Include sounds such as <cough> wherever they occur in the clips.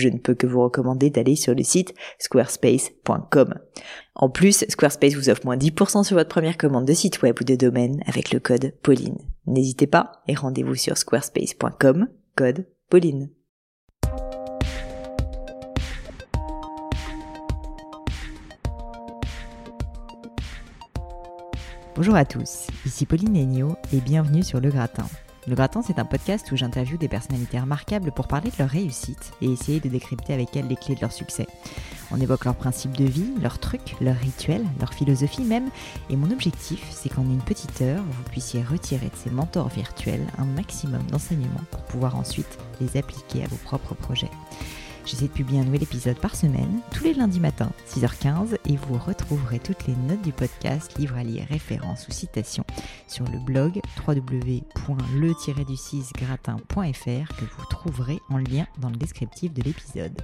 je ne peux que vous recommander d'aller sur le site squarespace.com. En plus, Squarespace vous offre moins 10% sur votre première commande de site web ou de domaine avec le code Pauline. N'hésitez pas et rendez-vous sur squarespace.com, code Pauline. Bonjour à tous, ici Pauline Agneau et bienvenue sur Le Gratin. Le Gratin, c'est un podcast où j'interviewe des personnalités remarquables pour parler de leur réussite et essayer de décrypter avec elles les clés de leur succès. On évoque leurs principes de vie, leurs trucs, leurs rituels, leur philosophie même. Et mon objectif, c'est qu'en une petite heure, vous puissiez retirer de ces mentors virtuels un maximum d'enseignements pour pouvoir ensuite les appliquer à vos propres projets. J'essaie de publier un nouvel épisode par semaine, tous les lundis matins, 6h15, et vous retrouverez toutes les notes du podcast, livres à lire, références ou citations sur le blog www.le-du6gratin.fr que vous trouverez en lien dans le descriptif de l'épisode.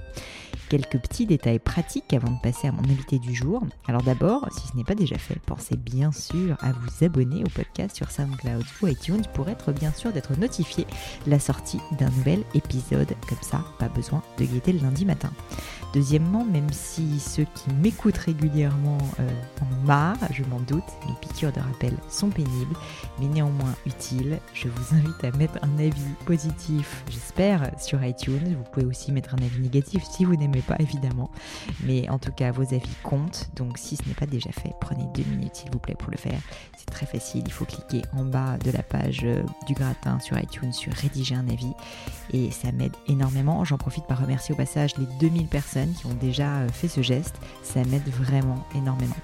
Quelques petits détails pratiques avant de passer à mon invité du jour. Alors d'abord, si ce n'est pas déjà fait, pensez bien sûr à vous abonner au podcast sur SoundCloud ou iTunes pour être bien sûr d'être notifié la sortie d'un nouvel épisode. Comme ça, pas besoin de guetter lundi matin. Deuxièmement, même si ceux qui m'écoutent régulièrement euh, en marre, je m'en doute, les piqûres de rappel sont pénibles, mais néanmoins utiles. Je vous invite à mettre un avis positif, j'espère, sur iTunes. Vous pouvez aussi mettre un avis négatif si vous n'aimez pas, évidemment. Mais en tout cas, vos avis comptent. Donc si ce n'est pas déjà fait, prenez deux minutes, s'il vous plaît, pour le faire. C'est très facile. Il faut cliquer en bas de la page euh, du gratin sur iTunes sur rédiger un avis. Et ça m'aide énormément. J'en profite par remercier au passage les 2000 personnes qui ont déjà euh, fait ce geste. Ça m'aide vraiment énormément.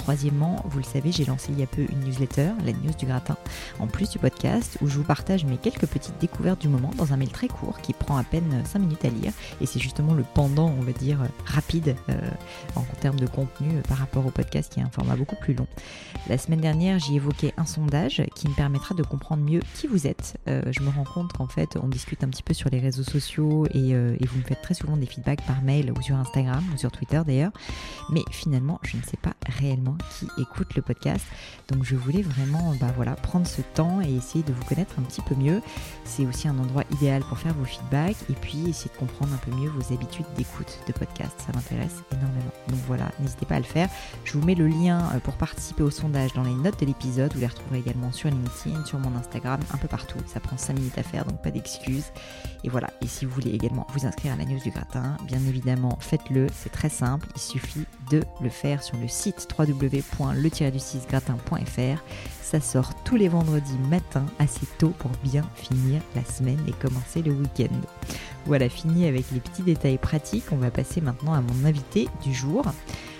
Troisièmement, vous le savez, j'ai lancé il y a peu une newsletter, la news du gratin, en plus du podcast, où je vous partage mes quelques petites découvertes du moment dans un mail très court qui prend à peine 5 minutes à lire. Et c'est justement le pendant, on va dire, rapide euh, en termes de contenu euh, par rapport au podcast qui est un format beaucoup plus long. La semaine dernière, j'y évoqué un sondage qui me permettra de comprendre mieux qui vous êtes. Euh, je me rends compte qu'en fait, on discute un petit peu sur les réseaux sociaux et vous me faites très souvent des feedbacks par mail ou sur Instagram ou sur Twitter d'ailleurs. Mais finalement, je ne sais pas réellement qui écoutent le podcast. Donc je voulais vraiment bah voilà, prendre ce temps et essayer de vous connaître un petit peu mieux. C'est aussi un endroit idéal pour faire vos feedbacks et puis essayer de comprendre un peu mieux vos habitudes d'écoute de podcast. Ça m'intéresse énormément. Donc voilà, n'hésitez pas à le faire. Je vous mets le lien euh, pour participer au sondage dans les notes de l'épisode. Vous les retrouverez également sur LinkedIn, sur mon Instagram, un peu partout. Ça prend 5 minutes à faire, donc pas d'excuses. Et voilà, et si vous voulez également vous inscrire à la news du gratin, bien évidemment, faites-le. C'est très simple. Il suffit de le faire sur le site www www.le-du6gratin.fr. Ça sort tous les vendredis matin assez tôt pour bien finir la semaine et commencer le week-end. Voilà, fini avec les petits détails pratiques. On va passer maintenant à mon invité du jour.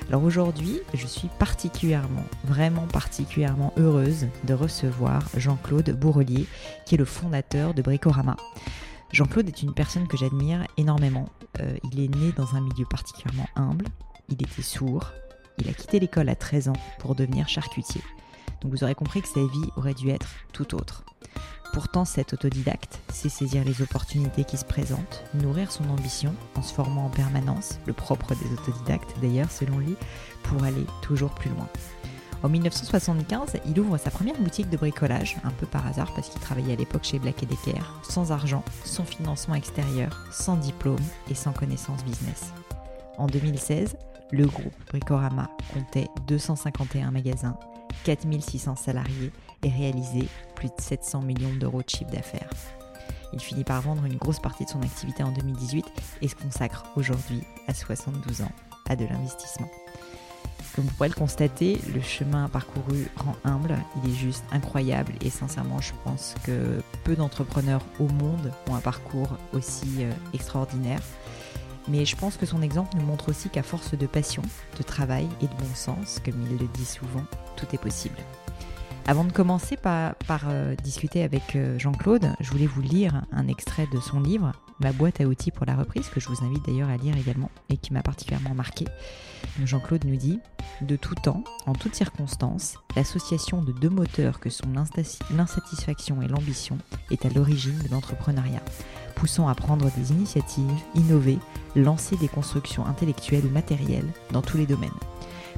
Alors aujourd'hui, je suis particulièrement, vraiment particulièrement heureuse de recevoir Jean-Claude Bourrelier, qui est le fondateur de Bricorama. Jean-Claude est une personne que j'admire énormément. Euh, il est né dans un milieu particulièrement humble, il était sourd, il a quitté l'école à 13 ans pour devenir charcutier. Donc vous aurez compris que sa vie aurait dû être tout autre. Pourtant, cet autodidacte sait saisir les opportunités qui se présentent, nourrir son ambition en se formant en permanence, le propre des autodidactes d'ailleurs selon lui, pour aller toujours plus loin. En 1975, il ouvre sa première boutique de bricolage, un peu par hasard parce qu'il travaillait à l'époque chez Black Decker, sans argent, sans financement extérieur, sans diplôme et sans connaissance business. En 2016, le groupe Bricorama comptait 251 magasins, 4600 salariés et réalisait plus de 700 millions d'euros de chiffre d'affaires. Il finit par vendre une grosse partie de son activité en 2018 et se consacre aujourd'hui, à 72 ans, à de l'investissement. Comme vous pourrez le constater, le chemin parcouru rend humble, il est juste incroyable et sincèrement je pense que peu d'entrepreneurs au monde ont un parcours aussi euh, extraordinaire. Mais je pense que son exemple nous montre aussi qu'à force de passion, de travail et de bon sens, comme il le dit souvent, tout est possible. Avant de commencer par, euh, discuter avec euh, Jean-Claude, je voulais vous lire un extrait de son livre, Ma boîte à outils pour la reprise, que je vous invite d'ailleurs à lire également et qui m'a particulièrement marqué. Jean-Claude nous dit De tout temps, en toutes circonstances, l'association de deux moteurs que sont l'insatisfaction et l'ambition est à l'origine de l'entrepreneuriat, poussant à prendre des initiatives, innover, lancer des constructions intellectuelles ou matérielles dans tous les domaines.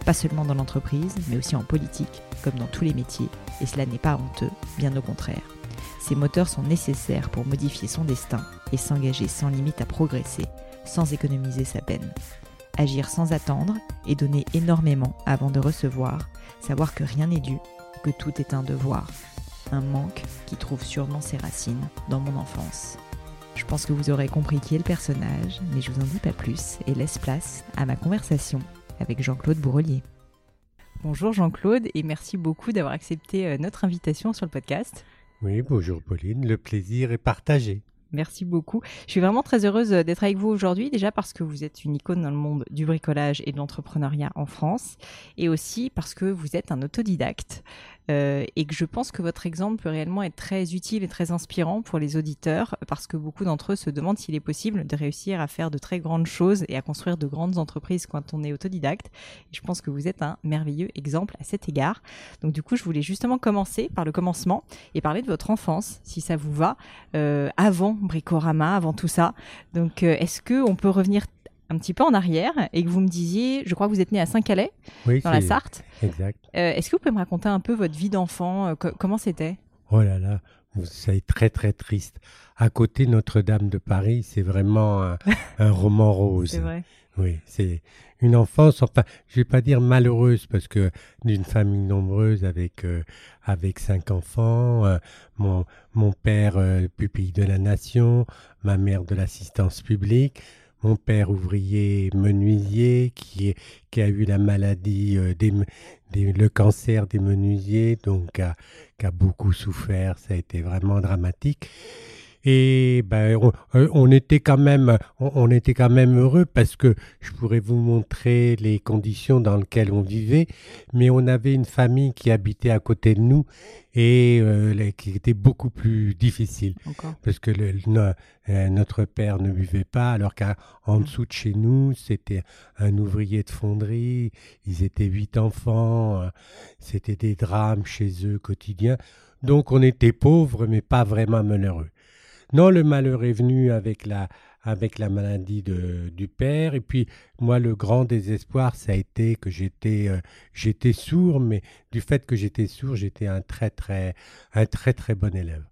Pas seulement dans l'entreprise, mais aussi en politique, comme dans tous les métiers, et cela n'est pas honteux, bien au contraire. Ces moteurs sont nécessaires pour modifier son destin et s'engager sans limite à progresser, sans économiser sa peine. Agir sans attendre et donner énormément avant de recevoir, savoir que rien n'est dû, que tout est un devoir. Un manque qui trouve sûrement ses racines dans mon enfance. Je pense que vous aurez compris qui est le personnage, mais je vous en dis pas plus et laisse place à ma conversation avec Jean-Claude Bourrelier. Bonjour Jean-Claude et merci beaucoup d'avoir accepté euh, notre invitation sur le podcast. Oui, bonjour Pauline, le plaisir est partagé. Merci beaucoup. Je suis vraiment très heureuse d'être avec vous aujourd'hui, déjà parce que vous êtes une icône dans le monde du bricolage et de l'entrepreneuriat en France, et aussi parce que vous êtes un autodidacte. Euh, et que je pense que votre exemple peut réellement être très utile et très inspirant pour les auditeurs parce que beaucoup d'entre eux se demandent s'il est possible de réussir à faire de très grandes choses et à construire de grandes entreprises quand on est autodidacte. Et je pense que vous êtes un merveilleux exemple à cet égard. Donc du coup, je voulais justement commencer par le commencement et parler de votre enfance, si ça vous va, euh, avant Bricorama, avant tout ça. Donc euh, est-ce que on peut revenir un petit peu en arrière et que vous me disiez, je crois que vous êtes né à Saint-Calais, dans la Sarthe. Exact. Euh, est-ce que vous pouvez me raconter un peu votre vie d'enfant euh, Comment c'était? Oh là là, c'est très très triste. À côté Notre-Dame de Paris, c'est vraiment <laughs> un, roman rose. C'est vrai. Oui, c'est une enfance, enfin, je vais pas dire malheureuse parce que d'une famille nombreuse avec euh, avec cinq enfants, mon mon père pupille de la nation, ma mère de l'assistance publique mon père ouvrier menuisier qui, a eu la maladie, euh, le cancer des menuisiers, donc qui a, beaucoup souffert, ça a été vraiment dramatique. Et ben, on, était quand même, on, était quand même heureux parce que je pourrais vous montrer les conditions dans lesquelles on vivait, mais on avait une famille qui habitait à côté de nous et euh, qui était beaucoup plus difficile. Parce que le, euh, notre père ne buvait pas alors qu'en dessous de chez nous c'était un ouvrier de fonderie. Ils étaient huit enfants euh, c'était des drames chez eux quotidiens. Donc on était pauvres mais pas vraiment malheureux non, le malheur est venu avec la, avec la maladie de, du père. Et puis, moi, le grand désespoir, ça a été que j'étais, euh, j'étais sourd, mais du fait que j'étais sourd, j'étais un très, très, un très, très bon élève.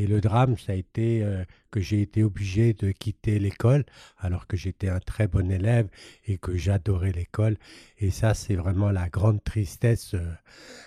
Et le drame, ça a été euh, que j'ai été obligé de quitter l'école alors que j'étais un très bon élève et que j'adorais l'école. Et ça, c'est vraiment la grande tristesse, euh,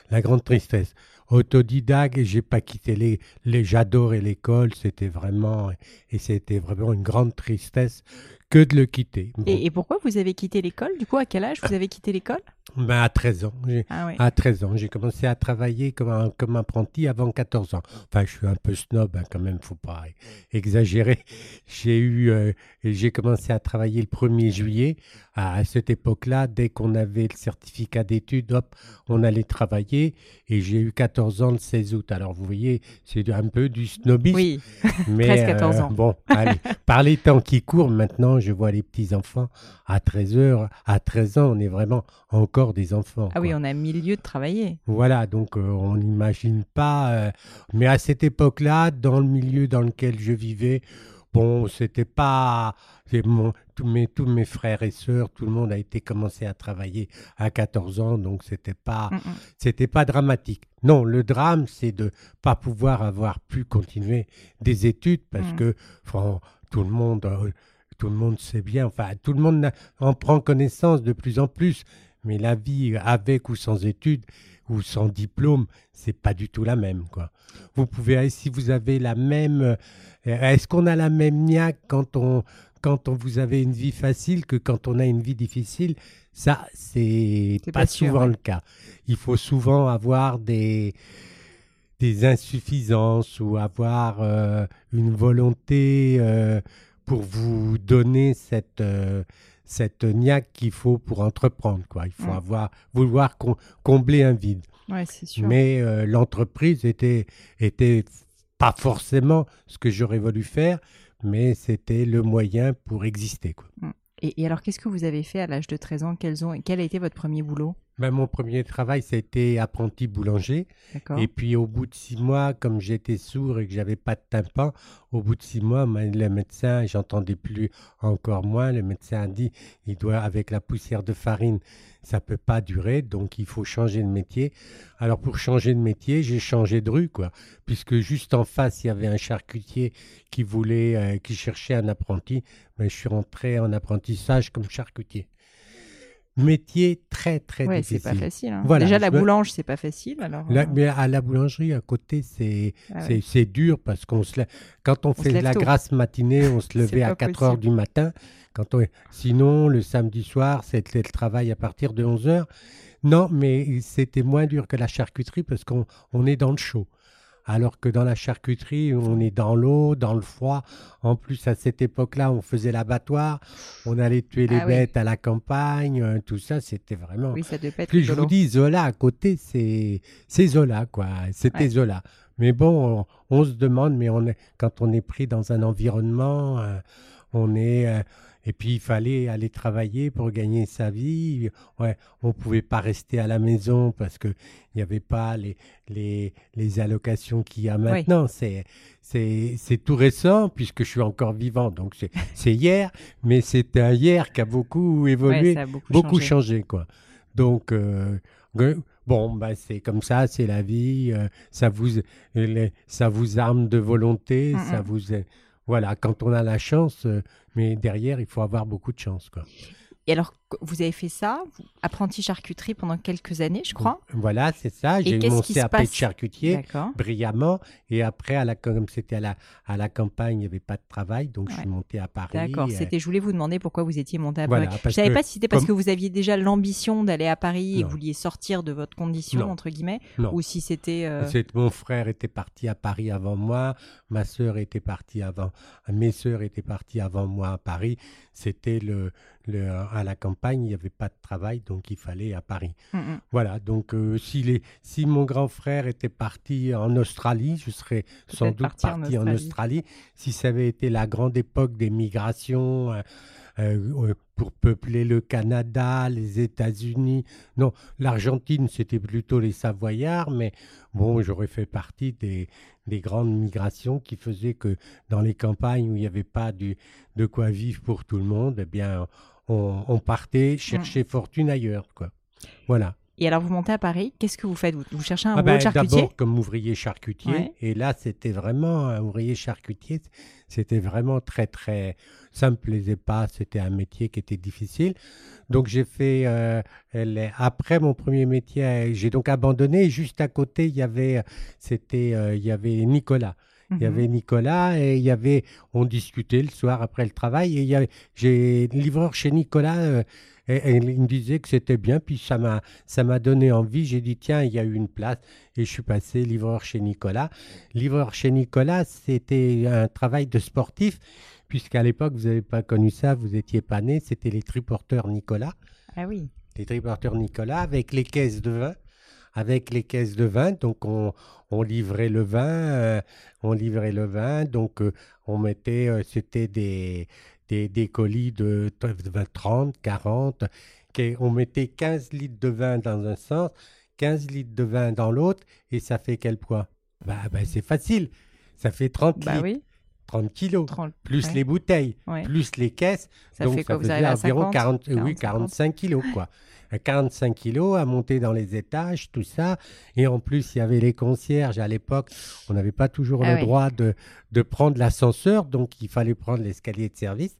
la grande tristesse. Autodidacte et j'ai pas quitté les, les j'adorais l'école, c'était vraiment et c'était vraiment une grande tristesse que de le quitter. Et, pourquoi vous avez quitté l'école? Du coup, à quel âge vous avez quitté l'école? Ben, À 13 ans. Ah à 13 ans. J'ai commencé à travailler comme, comme apprenti avant 14 ans. Enfin, je suis un peu snob hein, quand même, faut pas exagérer. <laughs> J'ai eu, euh, j'ai commencé à travailler le 1er juillet. À, cette époque-là, dès qu'on avait le certificat d'études, hop, on allait travailler. Et j'ai eu 14 ans le 16 août. Alors, vous voyez, c'est un peu du snobisme. Oui, <laughs> mais, 13-14 ans. Euh, bon, allez, <laughs> par les temps qui courent, maintenant, je vois les petits-enfants à 13 heures, à 13 ans, on est vraiment encore des enfants. Ah oui, on a mille lieux de travailler. Voilà, donc euh, on n'imagine pas. Euh, mais à cette époque-là, dans le milieu dans lequel je vivais, bon, c'était pas. Mon, tous, mes, tous mes frères et sœurs, tout le monde a été commencé à travailler à 14 ans, donc c'était pas, mm, mm. c'était pas dramatique. Non, le drame, c'est de pas pouvoir avoir pu continuer des études parce mm. que tout le monde. Euh, tout le monde sait bien, enfin, tout le monde en prend connaissance de plus en plus, mais la vie avec ou sans études ou sans diplôme, c'est pas du tout la même, quoi. Vous pouvez, si vous avez la même, euh, est-ce qu'on a la même niaque quand on, quand on vous avez une vie facile que quand on a une vie difficile? Ça, c'est pas, souvent le cas. Il faut souvent avoir des des insuffisances ou avoir euh, une volonté euh, pour vous donner cette, euh, cette niaque qu'il faut pour entreprendre. Quoi. Il faut mm. avoir, vouloir combler un vide. Ouais, c'est sûr. Mais euh, l'entreprise était, était pas forcément ce que j'aurais voulu faire, mais c'était le moyen pour exister. Quoi. Et, et alors, qu'est-ce que vous avez fait à l'âge de 13 ans? Quels ont, Quel a été votre premier boulot? Ben, mon premier travail, c'était apprenti boulanger. Et puis au bout de six mois, comme j'étais sourd et que j'avais pas de tympan, au bout de six mois, ma- le médecin, j'entendais plus encore moins. Le médecin a dit, il doit avec la poussière de farine, ça peut pas durer, donc il faut changer de métier. Alors pour changer de métier, j'ai changé de rue, quoi, puisque juste en face, il y avait un charcutier qui voulait, euh, qui cherchait un apprenti. Mais je suis rentré en apprentissage comme charcutier. Métier très très Ouais, difficile. c'est pas facile. hein. Voilà, Déjà, la boulange, c'est pas facile. Alors, Là, euh, mais à la boulangerie, à côté, c'est ah ouais. c'est dur parce qu'on se quand on fait lève la tôt. grasse matinée, on se <laughs> levait à pas 4 heures du matin. Quand on... Sinon, le samedi soir, c'était le travail à partir de 11 heures. Non, mais c'était moins dur que la charcuterie parce qu'on on est dans le chaud. Alors que dans la charcuterie, on est dans l'eau, dans le froid. En plus, à cette époque-là, on faisait l'abattoir, on allait tuer les Ah oui. bêtes à la campagne, euh, tout ça, c'était vraiment... Oui, ça devait être Puis je vous dis, Zola à côté, c'est c'est Zola, quoi. C'était Ouais. Zola. Mais bon, on, on se demande, mais on est, quand on est pris dans un environnement, euh, on est. euh, et puis il fallait aller travailler pour gagner sa vie. Ouais, on pouvait pas rester à la maison parce que il n'y avait pas les, les, les allocations qu'il y a maintenant. C'est c'est c'est tout récent puisque je suis encore vivant, donc c'est c'est hier, mais c'est un hier qui a beaucoup évolué Ouais, ça a beaucoup, beaucoup changé. changé, quoi. Donc, euh, bon, bah, c'est comme ça, c'est la vie. euh, ça, vous, ça vous arme de volonté. Mm, ça mm. vous, voilà, quand on a la chance, euh, mais derrière, il faut avoir beaucoup de chance, quoi. Vous avez fait ça, apprenti charcuterie pendant quelques années, je crois. Voilà, c'est ça. J'ai eu mon CAP de charcutier brillamment. Et après, à la, comme c'était à la, à la campagne, il n'y avait pas de travail, donc je suis monté à Paris. D'accord. C'était, je voulais vous demander pourquoi vous étiez monté à Paris. je savais que pas si c'était parce comme- que vous aviez déjà l'ambition d'aller à Paris et que Non. vous vouliez sortir de votre condition Non. entre guillemets, non. ou si c'était. euh, Mon frère était parti à Paris avant moi, ma sœur était partie avant, mes sœurs étaient parties avant moi à Paris. C'était le, le, à la campagne, il n'y avait pas de travail, donc il fallait à Paris. mm, mm. Voilà, donc euh, si, les, si mon grand frère était parti en Australie, je serais sans doute parti en parti en Australie. Australie. Si ça avait été la grande époque des migrations euh, euh, euh, pour peupler le Canada, les États-Unis. Non, l'Argentine, c'était plutôt les Savoyards, mais bon, j'aurais fait partie des, des grandes migrations qui faisaient que dans les campagnes où il n'y avait pas du, de quoi vivre pour tout le monde, eh bien, on, on partait chercher fortune ailleurs, quoi. Voilà. Et alors, vous montez à Paris, qu'est-ce que vous faites? Vous, vous cherchez un Ah ben, charcutier? D'abord comme ouvrier charcutier. Ouais. Et là, c'était vraiment un ouvrier charcutier. C'était vraiment très, très. Ça me plaisait pas. C'était un métier qui était difficile. Donc, j'ai fait. euh, les- Après mon premier métier, j'ai donc abandonné. Juste à côté, il y avait. C'était. euh, Il y avait Nicolas. Il y Mhm. avait Nicolas et il y avait, on discutait le soir après le travail et il y avait, j'ai livreur chez Nicolas euh, et, et il me disait que c'était bien puis ça m'a, ça m'a donné envie. J'ai dit tiens il y a eu une place et je suis passé livreur chez Nicolas. Livreur chez Nicolas c'était un travail de sportif puisqu'à l'époque vous n'avez pas connu ça, vous étiez pas né, c'était les triporteurs Nicolas Ah oui. les triporteurs Nicolas avec les caisses de vin. Avec les caisses de vin, donc on, on livrait le vin, euh, on livrait le vin, donc euh, on mettait, euh, c'était des, des, des colis de t- de 30, 40, qui- on mettait 15 litres de vin dans un sens, 15 litres de vin dans l'autre, et ça fait quel poids? Bah, bah, C'est facile, ça fait 30 Bah litres, oui. 30 kilos, 30. plus ouais. les bouteilles, Ouais. plus les caisses, Ça donc fait ça faisait environ 50 40, euh, oui, 40, 45 kilos, quoi. <laughs> À 45 kilos à monter dans les étages, tout ça. Et en plus, il y avait les concierges. À l'époque, on n'avait pas toujours Ah le oui. droit de, de prendre l'ascenseur, donc il fallait prendre l'escalier de service.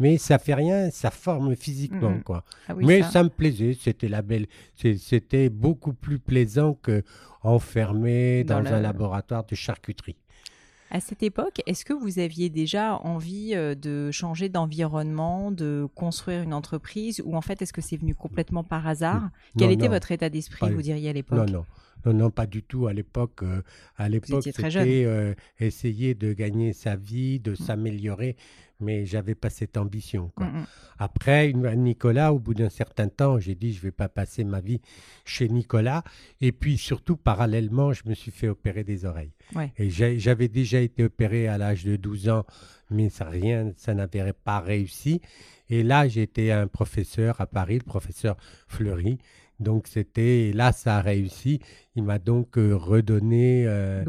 Mais ça fait rien, ça forme physiquement, quoi. Ah oui, Mais ça. ça. me plaisait, c'était la belle, c'était beaucoup plus plaisant que enfermé Dans dans, le- un laboratoire de charcuterie. À cette époque, est-ce que vous aviez déjà envie euh, de changer d'environnement, de construire une entreprise, ou en fait, est-ce que c'est venu complètement par hasard? Quel Non, était votre état d'esprit, vous diriez à l'époque? Non, non, Non, non, pas du tout. À l'époque, euh, à l'époque, c'était euh, essayer de gagner sa vie, de s'améliorer, mais j'avais pas cette ambition. quoi. Mm, mm. Après, une- Nicolas, au bout d'un certain temps, j'ai dit je vais pas passer ma vie chez Nicolas. Et puis surtout, parallèlement, je me suis fait opérer des oreilles. Ouais. Et j'avais déjà été opéré à l'âge de 12 ans, mais ça rien, ça n'avait pas réussi. Et là, j'étais un professeur à Paris, le professeur Fleury. Donc c'était là, ça a réussi. Il m'a donc euh, redonné, euh,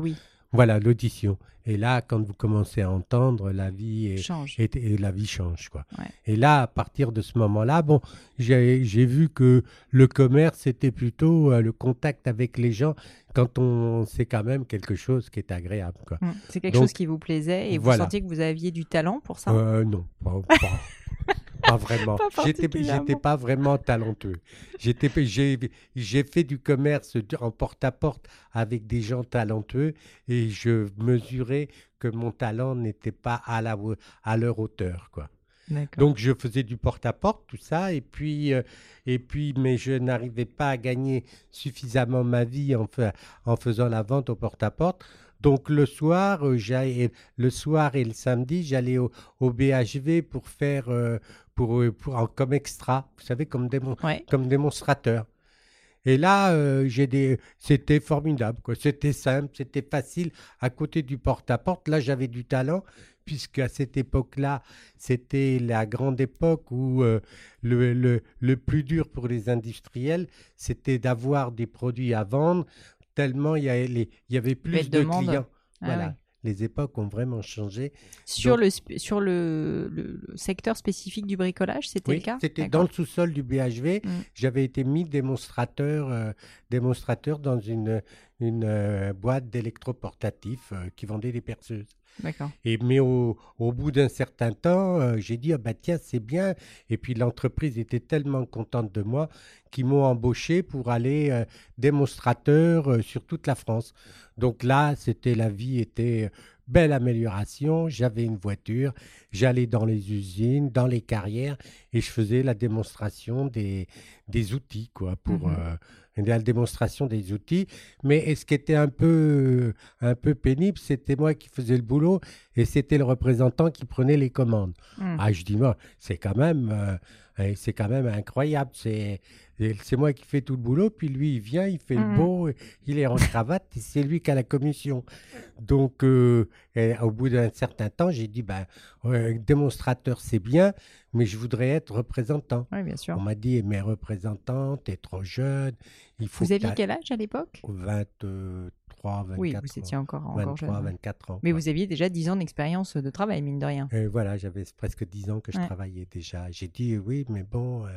voilà, l'audition. Et là, quand vous commencez à entendre, la vie est, change. et, et la vie change quoi. Ouais. Et là, à partir de ce moment-là, bon, j'ai vu que le commerce c'était plutôt euh, le contact avec les gens quand on c'est quand même quelque chose qui est agréable quoi. Mm. C'est quelque Donc, chose qui vous plaisait et vous sentiez que vous aviez du talent pour ça? Non, pas, pas- pas vraiment. <laughs> J'étais pas vraiment talentueux. J'étais j'ai j'ai fait du commerce en porte-à-porte avec des gens talentueux et je mesurais que mon talent n'était pas à la à leur hauteur quoi. Donc je faisais du porte-à-porte, tout ça, et puis, euh, et puis, mais je n'arrivais pas à gagner suffisamment ma vie en, fa- en faisant la vente au porte-à-porte. Donc le soir, euh, le soir et le samedi, j'allais au, au BHV pour faire, euh, pour, euh, pour, comme extra, vous savez, comme, démon- Ouais. comme démonstrateur. Et là, euh, j'ai des, c'était formidable. C'était simple, c'était facile. À côté du porte-à-porte, là, j'avais du talent, puisque à cette époque-là, c'était la grande époque où euh, le, le, le plus dur pour les industriels, c'était d'avoir des produits à vendre, tellement il y, avait les- il y avait plus de demande. clients. Ah voilà. ouais. Les époques ont vraiment changé. Sur, Donc- le, sur le, le- le secteur spécifique du bricolage, c'était Oui, le cas? c'était dans le sous-sol du BHV. Mm. J'avais été mis démonstrateur, euh, démonstrateur dans une, une euh, boîte d'électroportatifs euh, qui vendait des perceuses. D'accord. Et, mais au, au bout d'un certain temps, euh, j'ai dit, ah bah tiens, c'est bien. Et puis l'entreprise était tellement contente de moi qu'ils m'ont embauché pour aller euh, démonstrateur euh, sur toute la France. Donc là, c'était la vie était belle amélioration. J'avais une voiture, j'allais dans les usines, dans les carrières, et je faisais la démonstration des, des outils, quoi, pour Mhm. La démonstration des outils. Mais ce qui était un peu, un peu pénible, c'était moi qui faisais le boulot et c'était le représentant qui prenait les commandes. Mm. Ah, je dis, moi, c'est quand même, euh, c'est quand même incroyable. C'est, c'est moi qui fais tout le boulot, puis lui, il vient, il fait le beau, il est en cravate, et c'est lui qui a la commission. Donc, euh, au bout d'un certain temps, j'ai dit, ben, démonstrateur, c'est bien, mais je voudrais être représentant. Oui, bien sûr. On m'a dit, mais représentant, t'es trop jeune, il faut Vous aviez quel âge à l'époque? 23, 24 Oui, vous ans. étiez encore, encore 23, jeune. ouais. 24 ans. Mais vous aviez déjà 10 ans d'expérience de travail, mine de rien. Et voilà, j'avais presque 10 ans que je Ouais. travaillais déjà. J'ai dit oui, mais bon, euh,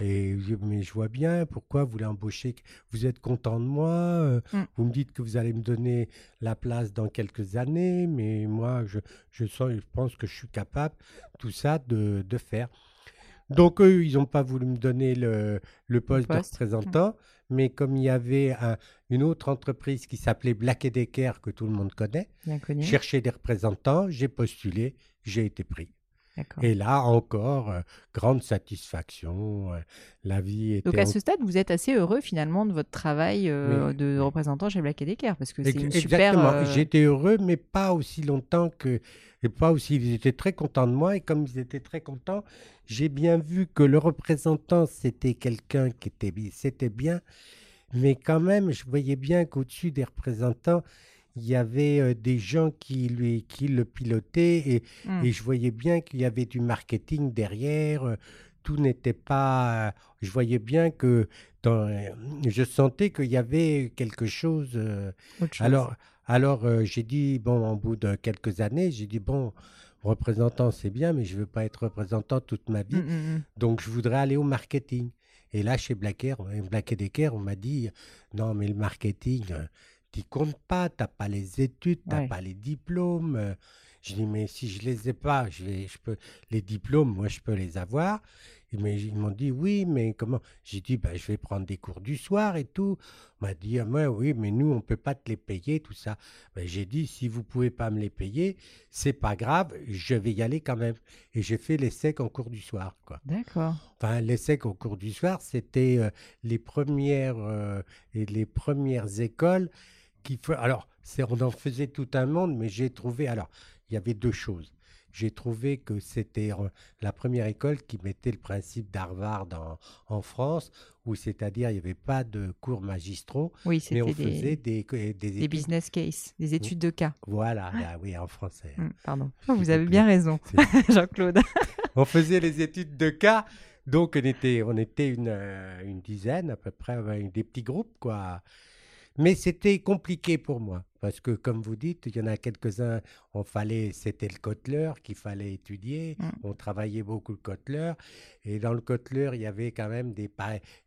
et, je- mais je vois bien pourquoi vous voulez embaucher. Vous êtes content de moi, euh, Mm. vous me dites que vous allez me donner la place dans quelques années, mais moi, je, je, sens, je pense que je suis capable tout ça de, de faire. Donc eux, ils n'ont pas voulu me donner le, le poste, poste. de représentant, mais comme il y avait un- une autre entreprise qui s'appelait Black Decker, que tout le monde connaît, cherchait des représentants, j'ai postulé, j'ai été pris. Et là encore, euh, grande satisfaction. euh, la vie était. Donc à ce stade, vous êtes assez heureux finalement de votre travail euh, de représentant chez Black Decker parce que c'est une super. Exactement. J'étais heureux, mais pas aussi longtemps que. Et pas aussi. Ils étaient très contents de moi. Et comme ils étaient très contents, j'ai bien vu que le représentant, c'était quelqu'un qui était. C'était bien. Mais quand même, je voyais bien qu'au-dessus des représentants, il y avait euh, des gens qui, lui, qui le pilotaient. Et. Et je voyais bien qu'il y avait du marketing derrière. euh, Tout n'était pas. Je voyais bien que dans, je sentais qu'il y avait quelque chose. euh. Alors, alors j'ai dit bon, au bout de quelques années, j'ai dit bon, représentant c'est bien, mais je veux pas être représentant toute ma vie. Hmm, hmm. Donc je voudrais aller au marketing. Et là, chez Black Decker, on m'a dit non, mais le marketing, t'y comptes pas, t'as pas les études, t'as Ouais. pas les diplômes. euh. Je dis, mais si je les ai pas, je, vais, je peux, les diplômes, moi, je peux les avoir. Mais ils m'ont dit oui, mais comment? J'ai dit bah, je vais prendre des cours du soir et tout. On m'a dit ah, oui, mais nous on peut pas te les payer tout ça. Ben, j'ai dit si vous pouvez pas me les payer, c'est pas grave, je vais y aller quand même. Et j'ai fait l'essai en cours du soir quoi. D'accord. Enfin l'essai en cours du soir, c'était euh, les premières euh, et les premières écoles qui alors on en faisait tout un monde, mais j'ai trouvé alors il y avait deux choses j'ai trouvé que c'était la première école qui mettait le principe d'Harvard en, France, où c'est-à-dire il n'y avait pas de cours magistraux, oui, mais on faisait des, des, business cases, des études de cas. Voilà, ah oui, en français. Hum, pardon, vous avez bien raison, <laughs> <laughs> Jean-Claude. <laughs> on faisait les études de cas, donc on était, on était une, euh, une dizaine à peu près, des petits groupes, quoi. Mais c'était compliqué pour moi, parce que comme vous dites, il y en a quelques-uns, on fallait, c'était le Kotler qu'il fallait étudier, mmh. on travaillait beaucoup le Kotler, et dans le Kotler, il y avait quand même des,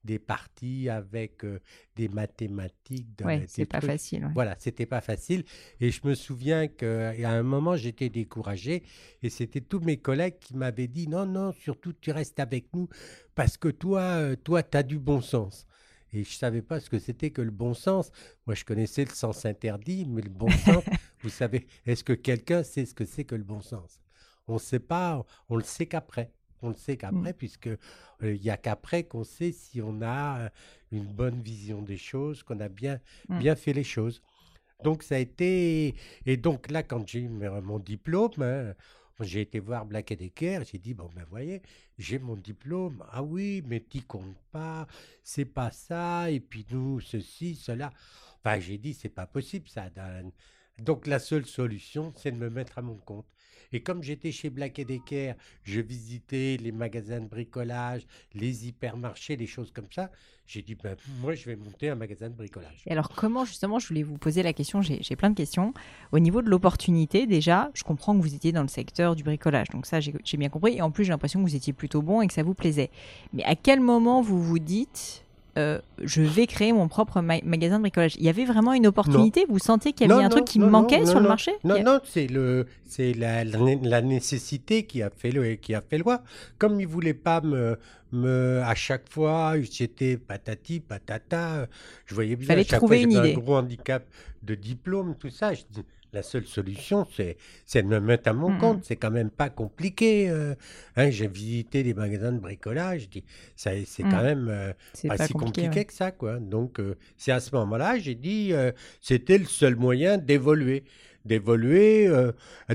des parties avec euh, des mathématiques. Oui, c'est pas facile. Voilà, c'était pas facile, et je me souviens qu'à un moment, j'étais découragé, et c'était tous mes collègues qui m'avaient dit, non, non, surtout tu restes avec nous, parce que toi, euh, toi, tu as du bon sens. Et je ne savais pas ce que c'était que le bon sens. Moi, je connaissais le sens interdit, mais le bon sens, <laughs> vous savez, est-ce que quelqu'un sait ce que c'est que le bon sens? On ne sait pas, on le sait qu'après. On le sait qu'après, puisque euh, n'y a qu'après qu'on sait si on a euh, une bonne vision des choses, qu'on a bien, mmh. bien fait les choses. Donc ça a été... Et donc là, quand j'ai eu mon diplôme, hein, j'ai été voir Black Decker, j'ai dit, bon, ben voyez, j'ai mon diplôme. Ah oui, mais tu comptes pas, c'est pas ça, et puis nous, ceci, cela. Enfin, j'ai dit, c'est pas possible ça. Donc la seule solution, c'est de me mettre à mon compte. Et comme j'étais chez Black Decker, je visitais les magasins de bricolage, les hypermarchés, les choses comme ça. J'ai dit, ben, moi, je vais monter un magasin de bricolage. Et alors, comment, justement, je voulais vous poser la question, j'ai plein de questions. Au niveau de l'opportunité, déjà, je comprends que vous étiez dans le secteur du bricolage. Donc ça, j'ai bien compris. Et en plus, j'ai l'impression que vous étiez plutôt bon et que ça vous plaisait. Mais à quel moment vous vous dites, euh, je vais créer mon propre magasin de bricolage. Il y avait vraiment une opportunité? Vous sentez qu'il y avait un truc qui manquait sur le marché? Non, non, c'est le, c'est la, la, nécessité qui a fait le, qui a fait loi. Comme ils voulaient pas me, me, à chaque fois, j'étais patati patata. Je voyais bien. Fallait à chaque trouver fois, une idée. Un gros handicap de diplôme, tout ça. Je dis, la seule solution, c'est, de me mettre à mon compte. C'est quand même pas compliqué. Euh. Hein, j'ai visité des magasins de bricolage. Dis, ça, c'est quand mm. même euh, pas, si compliqué, que ça, quoi. Donc, euh, c'est à ce moment-là, j'ai dit, c'était le seul moyen d'évoluer d'évoluer.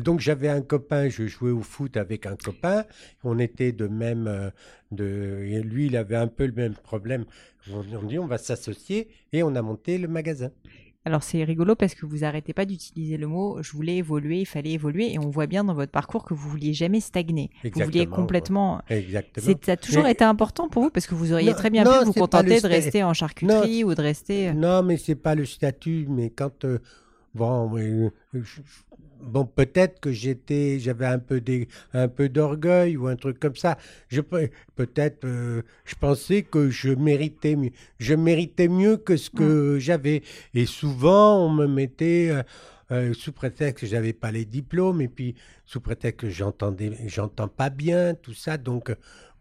donc j'avais un copain, je jouais au foot avec un copain, on était de même, de, lui il avait un peu le même problème. On, dit on va s'associer et on a monté le magasin. Alors c'est rigolo parce que vous arrêtez pas d'utiliser le mot je voulais évoluer, il fallait évoluer et on voit bien dans votre parcours que vous vouliez jamais stagner. vous vouliez complètement. Exactement. Ça a toujours été important pour vous parce que vous auriez très bien pu vous contenter de rester en charcuterie ou de rester. Euh non, mais c'est pas le statut. Mais quand euh, bon, bon, peut-être que j'étais, j'avais un peu des, un peu d'orgueil ou un truc comme ça. Je peut-être, euh, je pensais que je méritais mieux, je méritais mieux que ce que j'avais. Et souvent, on me mettait euh, euh, sous prétexte que j'avais pas les diplômes et puis sous prétexte que j'entendais, j'entends pas bien tout ça. Donc,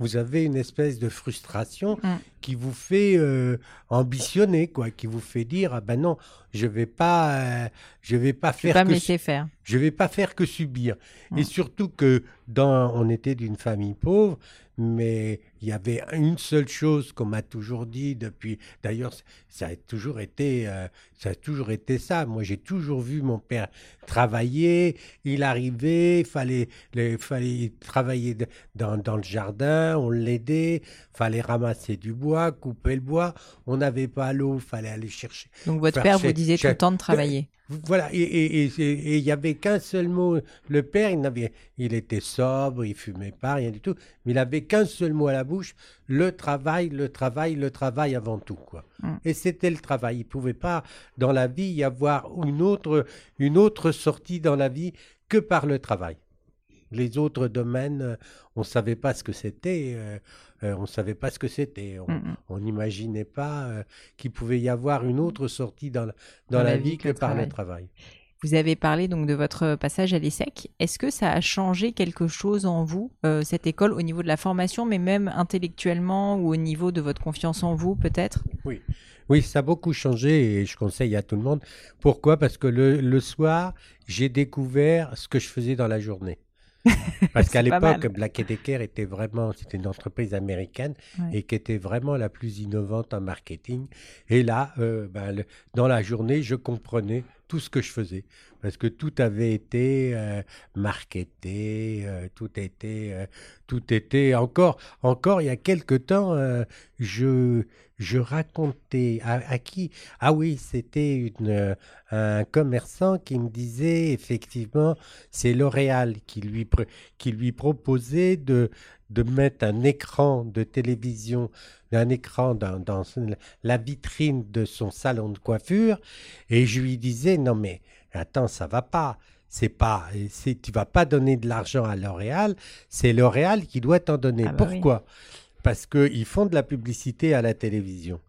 vous avez une espèce de frustration mm. qui vous fait euh, ambitionner, quoi, qui vous fait dire ah ben non, je vais pas, euh, je vais pas faire. Je vais pas me laisser faire. Je vais pas faire que subir. Et mm. surtout que dans, on était d'une famille pauvre, mais il y avait une seule chose qu'on m'a toujours dit depuis. D'ailleurs, ça a toujours été, euh, ça a toujours été ça. Moi, j'ai toujours vu mon père travailler. Il arrivait, il fallait, fallait travailler dans, dans le jardin, on l'aidait, fallait ramasser du bois, couper le bois. On n'avait pas l'eau, fallait aller chercher. Donc votre père vous disait tout le temps de travailler. Voilà, et il n'y avait qu'un seul mot. Le père, il, avait, il était sobre, il fumait pas, rien du tout, mais il avait qu'un seul mot à la bouche, le travail, le travail, le travail avant tout. quoi. Mm. Et c'était le travail. Il ne pouvait pas, dans la vie, y avoir une autre, une autre sortie dans la vie que par le travail. Les autres domaines, euh, on ne savait pas ce que c'était. Euh, euh, on ne savait pas ce que c'était. On n'imaginait pas qu'il pouvait y avoir une autre sortie dans la, dans la, vie, que, par le travail. Vous avez parlé donc de votre passage à l'ESSEC. Est-ce que ça a changé quelque chose en vous, euh, cette école, au niveau de la formation, mais même intellectuellement ou au niveau de votre confiance en vous, peut-être? Oui. Oui, ça a beaucoup changé et je conseille à tout le monde. Pourquoi? Parce que le, le soir, j'ai découvert ce que je faisais dans la journée. <laughs> Parce qu'à l'époque. Black Decker était vraiment, c'était une entreprise américaine Ouais. et qui était vraiment la plus innovante en marketing. Et là, euh, ben, le- dans la journée, je comprenais tout ce que je faisais parce que tout avait été euh, marketé, euh, tout était, euh, tout était encore, encore il y a quelque temps, je, racontais à, qui Ah oui, c'était un commerçant qui me disait effectivement, c'est L'Oréal qui lui, qui proposait de mettre un écran de télévision, un écran dans, dans la vitrine de son salon de coiffure, et je lui disais, non mais attends, ça va pas. C'est pas, c'est, tu vas pas donner de l'argent à L'Oréal, c'est L'Oréal qui doit t'en donner. Ah bah oui. Pourquoi Parce qu'ils font de la publicité à la télévision.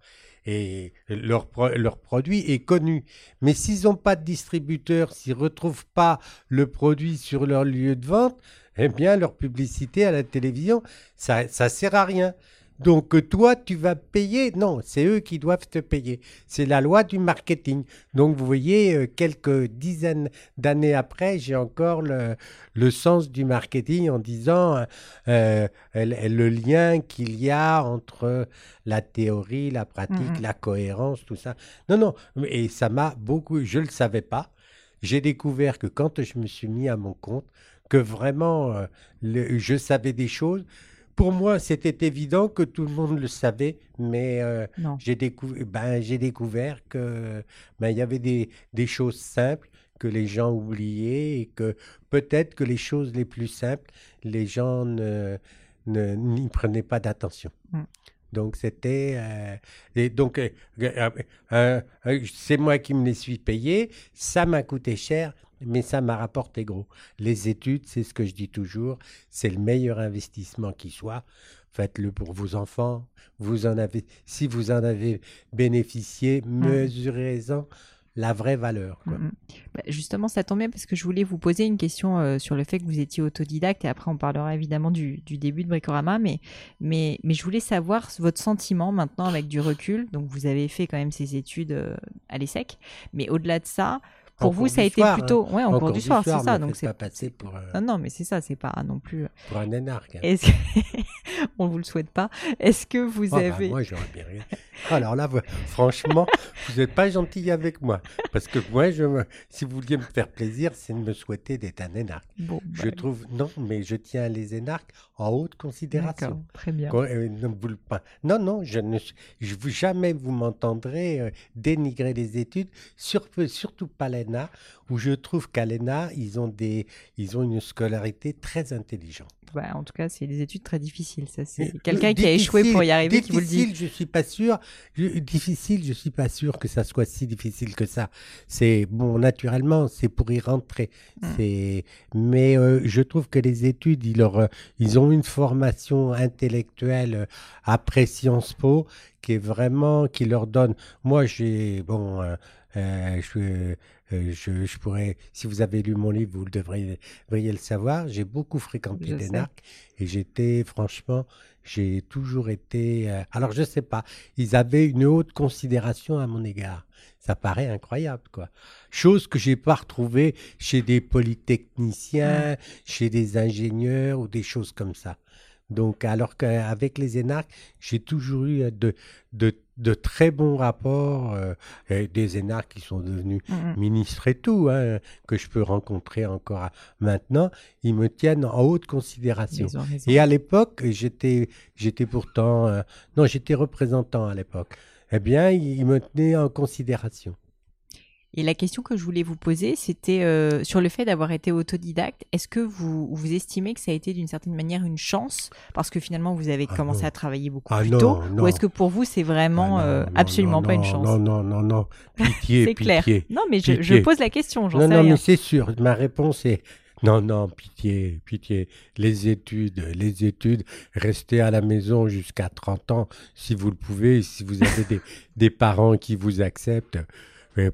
Et leur, pro- leur produit est connu. Mais s'ils n'ont pas de distributeur, s'ils ne retrouvent pas le produit sur leur lieu de vente, eh bien, leur publicité à la télévision, ça ne sert à rien. Donc, euh, toi, tu vas payer. Non, c'est eux qui doivent te payer. C'est la loi du marketing. Donc, vous voyez, euh, quelques dizaines d'années après, j'ai encore le, le sens du marketing en disant euh, le lien qu'il y a entre la théorie, la pratique, Mhm. la cohérence, tout ça. Non, non, et ça m'a beaucoup, je ne le savais pas. J'ai découvert que quand je me suis mis à mon compte, que vraiment, euh, le- je savais des choses. Pour moi, c'était évident que tout le monde le savait, mais euh, Non. j'ai décou- ben, j'ai découvert que ben, il y avait des, des choses simples que les gens oubliaient et que peut-être que les choses les plus simples, les gens ne- n'y prenaient pas d'attention. Mm. Donc c'était euh, et donc euh, c'est moi qui me les suis payés, ça m'a coûté cher, mais ça m'a rapporté gros. Les études, c'est ce que je dis toujours, c'est le meilleur investissement qui soit. Faites-le pour vos enfants. Vous en avez, si vous en avez bénéficié, mesurez-en la vraie valeur. quoi. Mhm. Bah, justement, ça tombe bien parce que je voulais vous poser une question euh, sur le fait que vous étiez autodidacte et après on parlera évidemment du, du début de Bricorama, mais, mais, mais je voulais savoir votre sentiment maintenant avec du recul. Donc vous avez fait quand même ces études euh, à l'ESSEC, mais au-delà de ça, pour En vous ça a été soir, plutôt... Ouais, en En cours du soir, c'est ça. Donc c'est pas passer pour, euh, Non, non, mais c'est ça, c'est pas non plus... pour un énarque. hein. Est-ce que... <laughs> on vous le souhaite pas. Est-ce que vous Oh, bah, avez... moi, j'aurais bien rien. Alors là, vous- franchement, <laughs> vous n'êtes pas gentil avec moi. Parce que moi, je me- si vous vouliez me faire plaisir, c'est de me souhaiter d'être un énarque. Bon, Je bah, trouve, non, mais je tiens les énarques en haute considération. très bien. Euh, non, non, non, je ne, je, jamais vous m'entendrez euh, dénigrer les études, sur- surtout pas l'ENA, où je trouve qu'à l'ENA, ils ont des, ils ont une scolarité très intelligente. Bah, en tout cas, c'est des études très difficiles. Ça, c'est Euh, quelqu'un qui a échoué pour y arriver qui vous le dit. Difficile, je suis pas sûr. Je- difficile, je suis pas sûr que ça soit si difficile que ça. C'est bon, naturellement, c'est pour y rentrer. Mm. C'est, mais euh, je trouve que les études, ils, leur, ils ont une formation intellectuelle euh, après Sciences Po qui est vraiment, qui leur donne. Moi, j'ai bon. euh, euh, je, euh, je, je pourrais, si vous avez lu mon livre, vous le devriez, devriez le savoir. J'ai beaucoup fréquenté Je sais. narcs et j'étais, franchement, j'ai toujours été. euh, alors, je sais pas, ils avaient une haute considération à mon égard. Ça paraît incroyable, quoi. Chose que j'ai pas retrouvée chez des polytechniciens, chez des ingénieurs ou des choses comme ça. Donc, alors qu'avec les énarques, j'ai toujours eu de, de, de très bons rapports. euh, et des énarques qui sont devenus Mhm. ministres et tout, hein, que je peux rencontrer encore maintenant, ils me tiennent en haute considération. Et à l'époque, j'étais, j'étais pourtant, euh, non, j'étais représentant à l'époque. Eh bien, ils me tenaient en considération. Et la question que je voulais vous poser, c'était euh, sur le fait d'avoir été autodidacte. Est-ce que vous, vous estimez que ça a été d'une certaine manière une chance? Parce que finalement vous avez Ah commencé non. à travailler beaucoup Ah plus non, tôt non. Ou est-ce que pour vous c'est vraiment Ah non, euh, non, absolument non, pas une non, chance? Non, non, non, non. <laughs> Pitié, C'est clair. Non, mais je, pose la question, j'en Non, sais non, rien. mais c'est sûr. Ma réponse est non, non, pitié, pitié. Les études, les études, restez à la maison jusqu'à 30 ans si vous le pouvez, si vous avez des, <laughs> des parents qui vous acceptent. Mais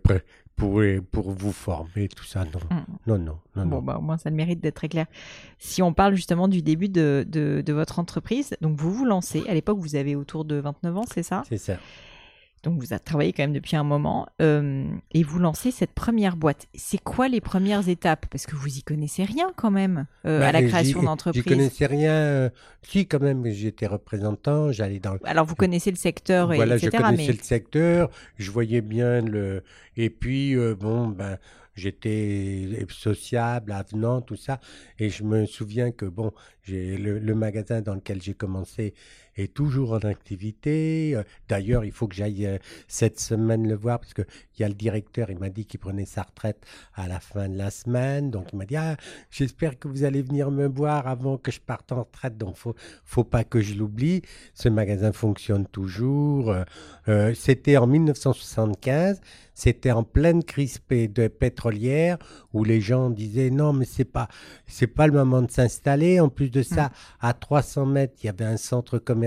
pour, pour vous former, tout ça. Non, Mm. non, non. non, Bon, non. bah, au moins, ça le mérite d'être très clair. Si on parle justement du début de, de, de votre entreprise, donc vous vous lancez. À l'époque, vous avez autour de 29 ans, c'est ça? C'est ça. Donc vous avez travaillé quand même depuis un moment. euh, et vous lancez cette première boîte. C'est quoi les premières étapes? Parce que vous y connaissez rien quand même euh, Bah, à la création d'entreprise. connaissais rien. euh, si, quand même, j'étais représentant, j'allais dans le Alors vous connaissez le secteur, et Voilà, etc. je connaissais mais le secteur, je voyais bien le. Et puis, euh, bon, ben, j'étais sociable, avenant, tout ça. Et je me souviens que, bon, j'ai le, le magasin dans lequel j'ai commencé est toujours en activité. Euh, D'ailleurs, il faut que j'aille euh, cette semaine le voir parce qu'il y a le directeur, il m'a dit qu'il prenait sa retraite à la fin de la semaine. Donc, il m'a dit, ah, j'espère que vous allez venir me voir avant que je parte en retraite. Donc, faut, faut pas que je l'oublie. Ce magasin fonctionne toujours. Euh, c'était en 1975. C'était en pleine crise de pétrolière où les gens disaient non mais c'est pas c'est pas le moment de s'installer. En plus de ça, à 300 mètres, il y avait un centre commercial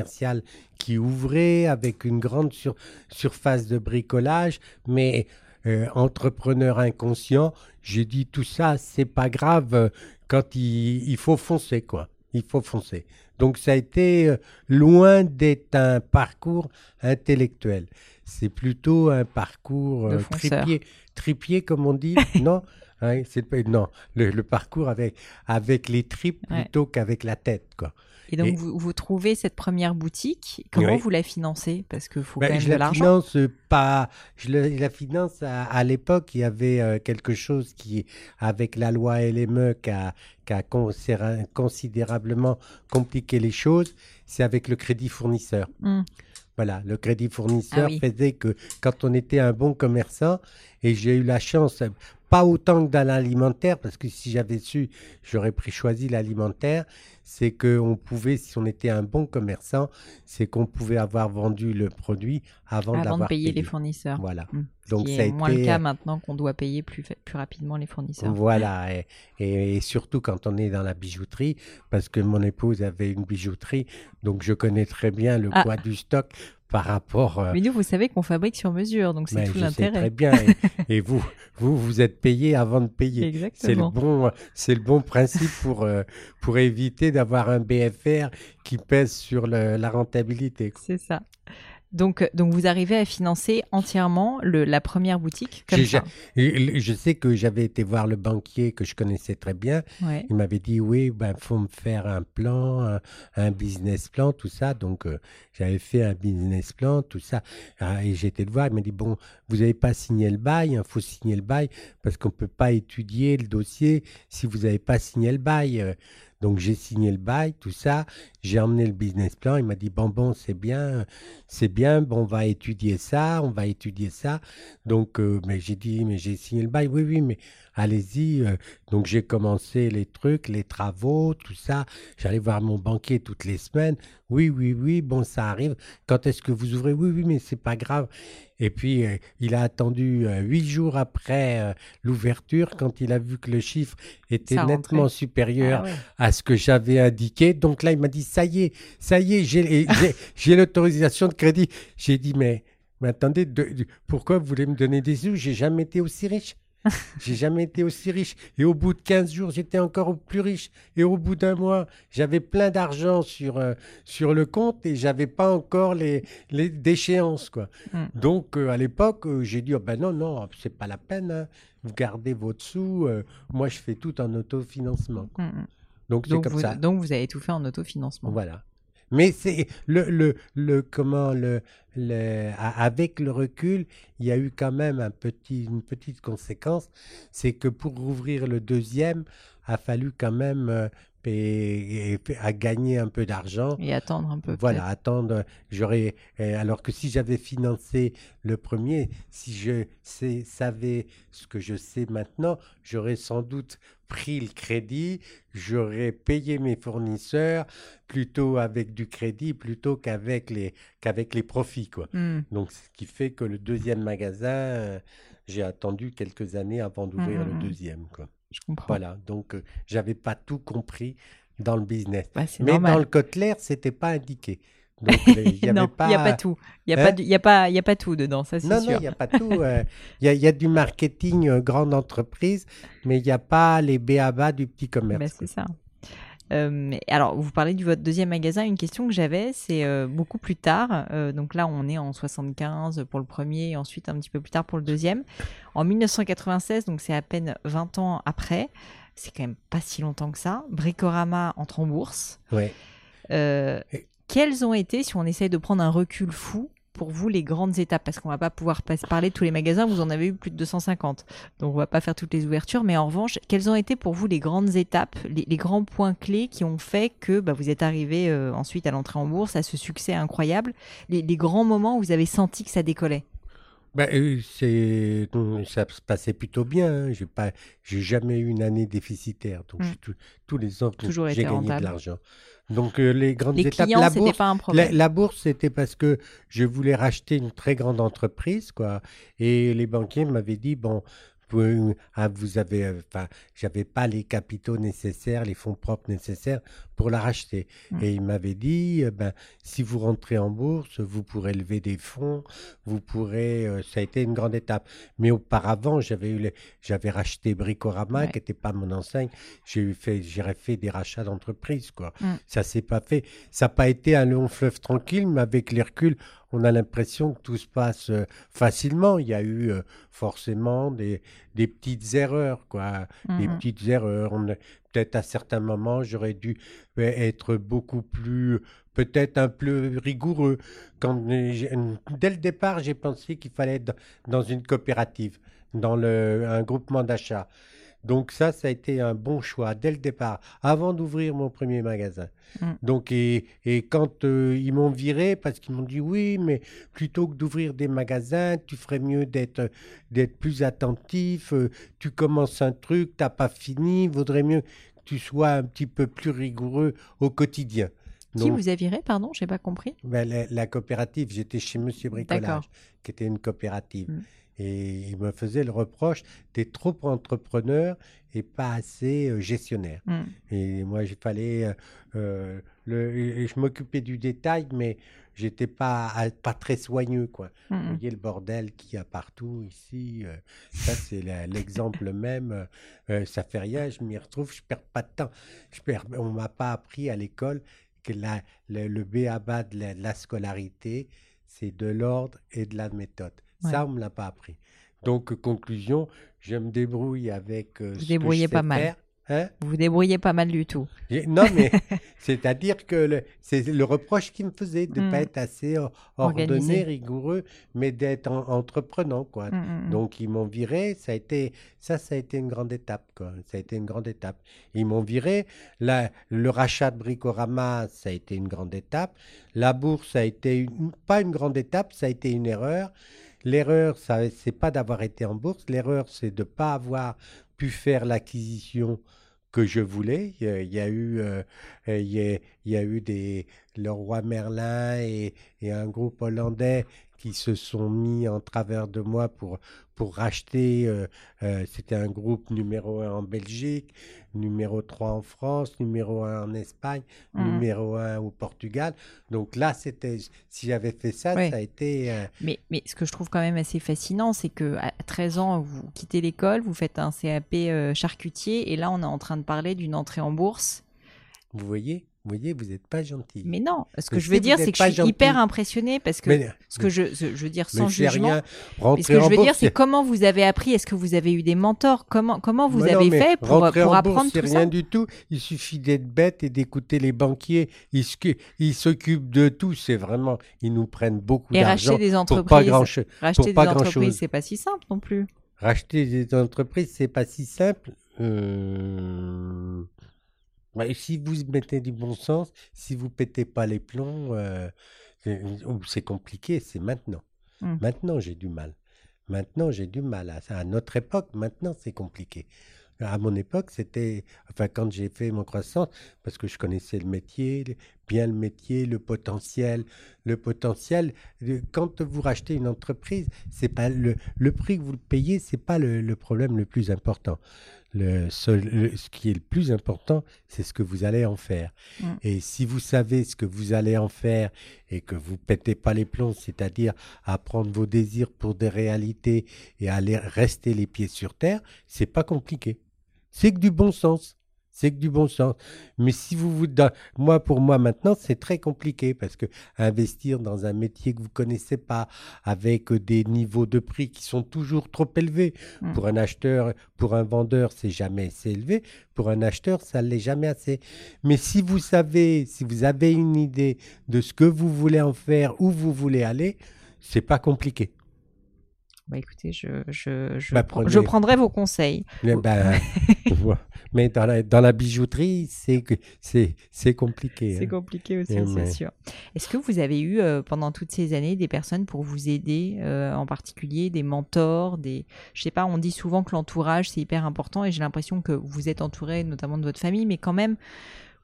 qui ouvrait avec une grande sur- surface de bricolage. Mais euh, entrepreneur inconscient, j'ai dit tout ça, c'est pas grave. euh, Quand il, il faut foncer quoi, il faut foncer. Donc ça a été euh, loin d'être un parcours intellectuel. C'est plutôt un parcours euh, tripier, tripier comme on dit, <laughs> non Hein, c'est pas- non, le, le parcours avec avec les tripes Ouais. plutôt qu'avec la tête quoi. Et donc Et- vous, vous trouvez cette première boutique. Comment Oui. vous la financez? Parce qu'il faut Ben, quand même je de l'argent. finance euh, pas. Je la, finance à, à l'époque. Il y avait euh, quelque chose qui, avec la loi LME, qui a, qui a considérablement compliqué les choses. C'est avec le crédit fournisseur. Hmm. Voilà, le crédit fournisseur Ah oui. faisait que quand on était un bon commerçant, et j'ai eu la chance, pas autant que dans l'alimentaire, parce que si j'avais su, j'aurais pris choisi l'alimentaire, c'est qu'on pouvait, si on était un bon commerçant, c'est qu'on pouvait avoir vendu le produit avant, Avant de payer payé. les fournisseurs. Voilà. Ce Donc qui ça a est moins été, le cas euh, maintenant qu'on doit payer plus, rapidement les fournisseurs. Voilà, et, et- et surtout quand on est dans la bijouterie, parce que mon épouse avait une bijouterie, donc je connais très bien le Ah. poids du stock par rapport. euh, Mais nous, vous savez qu'on fabrique sur mesure, donc c'est tout l'intérêt. très bien. Et, et vous, vous, vous êtes payé avant de payer. C'est le Exactement. bon, c'est le bon principe pour euh, pour éviter d'avoir un BFR qui pèse sur le- la rentabilité. C'est ça. Donc, donc vous arrivez à financer entièrement le, la première boutique comme ça. Je sais que j'avais été voir le banquier que je connaissais très bien. Ouais. Il m'avait dit oui, ben faut me faire un plan, un, un business plan, tout ça. Donc euh, j'avais fait un business plan, tout ça. Ah, et j'étais le voir. Il m'a dit bon, vous n'avez pas signé le bail, il faut signer le bail parce qu'on peut pas étudier le dossier si vous n'avez pas signé le bail. Donc j'ai signé le bail, tout ça. J'ai emmené le business plan. Il m'a dit bon bon c'est bien, c'est bien. Bon on va étudier ça, on va étudier ça. Donc euh, mais j'ai dit mais j'ai signé le bail. Oui oui mais allez-y. euh, donc j'ai commencé les trucs, les travaux, tout ça. J'allais voir mon banquier toutes les semaines. Oui, oui, oui, bon, ça arrive. Quand est-ce que vous ouvrez? Oui, oui, mais c'est pas grave. Et puis euh, il a attendu euh, huit jours après euh, l'ouverture, quand il a vu que le chiffre était Ça nettement rentrait. supérieur Ah ouais. à ce que j'avais indiqué. Donc là, il m'a dit ça y est, ça y est, <laughs> j'ai l'autorisation de crédit. J'ai dit mais, mais attendez, de- de- pourquoi vous voulez me donner des sous? J'ai jamais été aussi riche. J'ai jamais été aussi riche. Et au bout de 15 jours, j'étais encore plus riche. Et au bout d'un mois, j'avais plein d'argent sur, euh, sur le compte et j'avais pas encore les, les déchéances. Quoi. Mm. Donc, euh, à l'époque, euh, j'ai dit, oh, ben non, non, c'est pas la peine. hein. Vous gardez votre sous. moi, je fais tout en autofinancement. quoi. Mm, mm. Donc, c'est Donc, comme vous, ça. donc vous avez tout fait en autofinancement. Voilà. Mais c'est le, le, le comment le, le avec le recul, il y a eu quand même un petit, une petite conséquence, c'est que pour ouvrir le deuxième, a fallu quand même euh, et, et- à gagner un peu d'argent. Et attendre un peu. Voilà, attendre. J'aurais, euh, alors que si j'avais financé le premier, si je sais- savais ce que je sais maintenant, j'aurais sans doute pris le crédit, j'aurais payé mes fournisseurs plutôt avec du crédit plutôt qu'avec les qu'avec les profits quoi. peut-être. Mm. Donc ce qui fait que le deuxième magasin, euh, j'ai attendu quelques années avant d'ouvrir Mm, le mm. deuxième quoi. Je comprends. Voilà, donc euh, j'avais pas tout compris dans le business. Bah, Mais normal. dans le Kotler, c'était pas indiqué. Donc, il n'y <laughs> a pas tout. Il n'y a, Hein pas du- il y a, pas- il y a pas tout dedans, ça c'est Non, non, sûr. il n'y a pas tout. euh, <laughs> Il y, a, il y a du marketing euh, grande entreprise, mais il n'y a pas les béabas du petit commerce. Bah, quoi. c'est ça. Euh, alors, vous parlez de votre deuxième magasin. Une question que j'avais, c'est euh, beaucoup plus tard. euh, donc là, on est en 75 pour le premier, et ensuite un petit peu plus tard pour le deuxième. En 1996, donc c'est à peine 20 ans après. C'est quand même pas si longtemps que ça. Bricorama entre en bourse. Ouais. Et- quelles ont été, si on essaye de prendre un recul fou, pour vous les grandes étapes Parce qu'on va pas pouvoir pas- parler de tous les magasins, vous en avez eu plus de 250. Donc on va pas faire toutes les ouvertures, mais en revanche, quelles ont été pour vous les grandes étapes, les, les grands points clés qui ont fait que bah, vous êtes arrivé euh, ensuite à l'entrée en bourse, à ce succès incroyable, les, les grands moments où vous avez senti que ça décollait? Ben, euh, c'est, donc, ça se passait plutôt bien. hein. J'ai pas, j'ai jamais eu une année déficitaire. Donc tout- tous les ans, Toujours j'ai été gagné rentable. de l'argent. Donc euh, les grandes Les étapes, clients, la bourse, pas un La, problème. la bourse, c'était parce que je voulais racheter une très grande entreprise, quoi. Et les banquiers m'avaient dit, bon, vous, ah, vous avez, euh, enfin, j'avais pas les capitaux nécessaires, les fonds propres nécessaires pour la racheter. Mm. Et ils m'avaient dit, euh, ben, si vous rentrez en bourse, vous pourrez lever des fonds, vous pourrez, euh, ça a été une grande étape. Mais auparavant, j'avais eu, les- j'avais racheté Bricorama, Ouais. qui n'était pas mon enseigne. J'ai fait, fait des rachats d'entreprises, quoi. Mm. Ça s'est pas fait. Ça n'a pas été un long fleuve tranquille, mais avec les reculs, on a l'impression que tout se passe euh, facilement. Il y a eu euh, forcément des, des petites erreurs, quoi. Des Mhm. petites erreurs. On Peut-être à certains moments, j'aurais dû être beaucoup plus, peut-être un peu rigoureux. Quand, dès le départ, j'ai pensé qu'il fallait être dans dans une coopérative, dans le, un groupement d'achat. Donc ça, ça a été un bon choix dès le départ, avant d'ouvrir mon premier magasin. Mm. Donc et, et quand euh, ils m'ont viré parce qu'ils m'ont dit oui, mais plutôt que d'ouvrir des magasins, tu ferais mieux d'être d'être plus attentif. euh, tu commences un truc, t'as pas fini, vaudrait mieux que tu sois un petit peu plus rigoureux au quotidien. Qui Donc, vous a viré, pardon J'ai pas compris. ben, la, la coopérative, j'étais chez Monsieur Bricolage, qui était une coopérative. Mm. Et il me faisait le reproche d'être trop entrepreneur et pas assez euh, gestionnaire. Mm. Et moi, il fallait. euh, euh, le, je m'occupais du détail, mais j'étais pas, à- pas très soigneux, quoi. Mm, Vous voyez le bordel qu'il y a partout ici. euh, ça, c'est <laughs> l'exemple même. ça fait rien, je m'y retrouve, je perds pas de temps. Je perds, on m'a pas appris à l'école que la, le, le béaba de la, de la scolarité, c'est de l'ordre et de la méthode. Ça, on me l'a pas appris. Donc, euh, conclusion, je me débrouille avec euh, Vous ce que débrouillez je sais pas mal. faire. Hein? Vous vous débrouillez pas mal du tout. Non, mais <laughs> c'est-à-dire que c'est le reproche qu'il me faisait de ne pas être assez ordonné, Organisé. rigoureux, mais d'être en- entreprenant, quoi. Mm, mm, mm. Donc ils m'ont viré, ça a été ça, ça a été une grande étape, quoi. Ça a été une grande étape. Ils m'ont viré. La, le rachat de Bricorama, ça a été une grande étape. La bourse, ça a été une- pas une grande étape, ça a été une erreur. L'erreur, ça, c'est pas d'avoir été en bourse. L'erreur, c'est de pas avoir pu faire l'acquisition que je voulais. Il y a, eu, des Leroy Merlin et, et un groupe hollandais qui se sont mis en travers de moi pour, pour racheter. euh, euh, C'était un groupe numéro un en Belgique, numéro 3 en France, numéro 1 en Espagne, Mhm. numéro 1 au Portugal. Donc là, c'était si j'avais fait ça, Ouais. ça a été. euh, Mais, mais ce que je trouve quand même assez fascinant, c'est que à 13 ans, vous quittez l'école, vous faites un CAP charcutier, et là, on est en train de parler d'une entrée en bourse. vous voyez, vous voyez, vous n'êtes pas gentil. Mais non, ce que Mais je veux dire, c'est que je suis hyper impressionnée parce que Mais- ce que je, ce- je veux dire mais sans c'est jugement. rien. Mais ce que je veux dire, c'est comment vous avez appris? Est-ce que vous avez eu des mentors? Comment comment vous Mais non, avez mais fait pour, pour en apprendre bourse, c'est tout rien ça? du tout. Il suffit d'être bête et d'écouter les banquiers. Ils s'occu- ils s'occupent de tout. C'est vraiment, ils nous prennent beaucoup Et d'argent racheter des pour pas entreprises. grand. Racheter des pas entreprises, c'est pas si simple non plus. Racheter des entreprises, c'est pas si simple. Euh, si vous mettez du bon sens, si vous pétez pas les plombs, euh, c'est oh, c'est compliqué. C'est maintenant. Hmm. Maintenant, j'ai du mal. Maintenant, j'ai du mal. À, à notre époque, maintenant, c'est compliqué. À mon époque, c'était, enfin, quand j'ai fait mon croissance, parce que je connaissais le métier, bien le métier, le potentiel. Le potentiel, euh, quand vous rachetez une entreprise, c'est pas le, le prix que vous payez, c'est pas le, le problème le plus important. Le, seul- ce qui est le plus important, c'est ce que vous allez en faire. Mm. Et si vous savez ce que vous allez en faire et que vous pétez pas les plombs, c'est-à-dire à prendre vos désirs pour des réalités et à aller rester les pieds sur terre, c'est pas compliqué. C'est que du bon sens. C'est que du bon sens. Mais si vous vous, moi pour moi maintenant, c'est très compliqué parce que investir dans un métier que vous connaissez pas, avec des niveaux de prix qui sont toujours trop élevés Mm. pour un acheteur, pour un vendeur, c'est jamais assez élevé. Pour un acheteur, ça l'est jamais assez. Mais si vous savez, si vous avez une idée de ce que vous voulez en faire, où vous voulez aller, c'est pas compliqué. Bah écoutez, je, je, je, Bah, prenez- je prendrai vos conseils. Mais, voilà. <laughs> Mais dans la, dans la bijouterie, c'est c'est compliqué. C'est hein. compliqué aussi, Eh, c'est mais- sûr. Est-ce que vous avez eu euh, pendant toutes ces années des personnes pour vous aider, euh, en particulier des mentors, des, je sais pas, on dit souvent que l'entourage c'est hyper important et j'ai l'impression que vous êtes entouré notamment de votre famille, mais quand même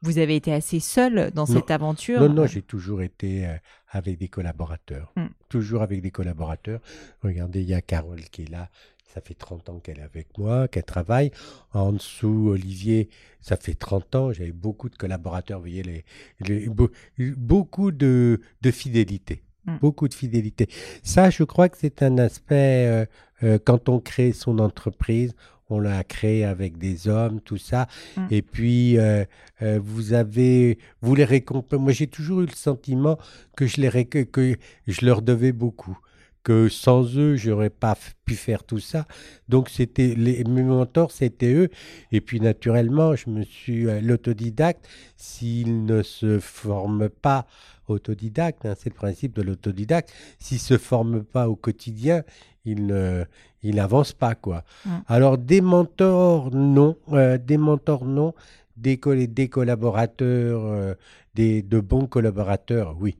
vous avez été assez seul dans Non. cette aventure. Non, non, j'ai toujours été euh, avec des collaborateurs. Mm. Toujours avec des collaborateurs. Regardez, il y a Carole qui est là. Ça fait 30 ans qu'elle est avec moi, qu'elle travaille. En dessous, Olivier, ça fait 30 ans. J'avais beaucoup de collaborateurs. Vous voyez, les, les- beau- beaucoup de, de fidélité. Mm. Beaucoup de fidélité. Ça, je crois que c'est un aspect, euh, euh, quand on crée son entreprise, on l'a créé avec des hommes, tout ça. Mm. Et puis, euh, euh, vous avez, vous les récompensez. Moi, j'ai toujours eu le sentiment que je, les réc- que je leur devais beaucoup. Que sans eux, j'aurais pas pu faire tout ça. Donc, c'était les, mes mentors, c'était eux. Et puis, naturellement, je me suis euh, l'autodidacte. S'il ne se forme pas autodidacte, hein, c'est le principe de l'autodidacte. S'il se forme pas au quotidien, il ne, il n'avance pas quoi. Alors des mentors, non, Euh, des mentors, non, des, coll- des collaborateurs, euh, des de bons collaborateurs, oui.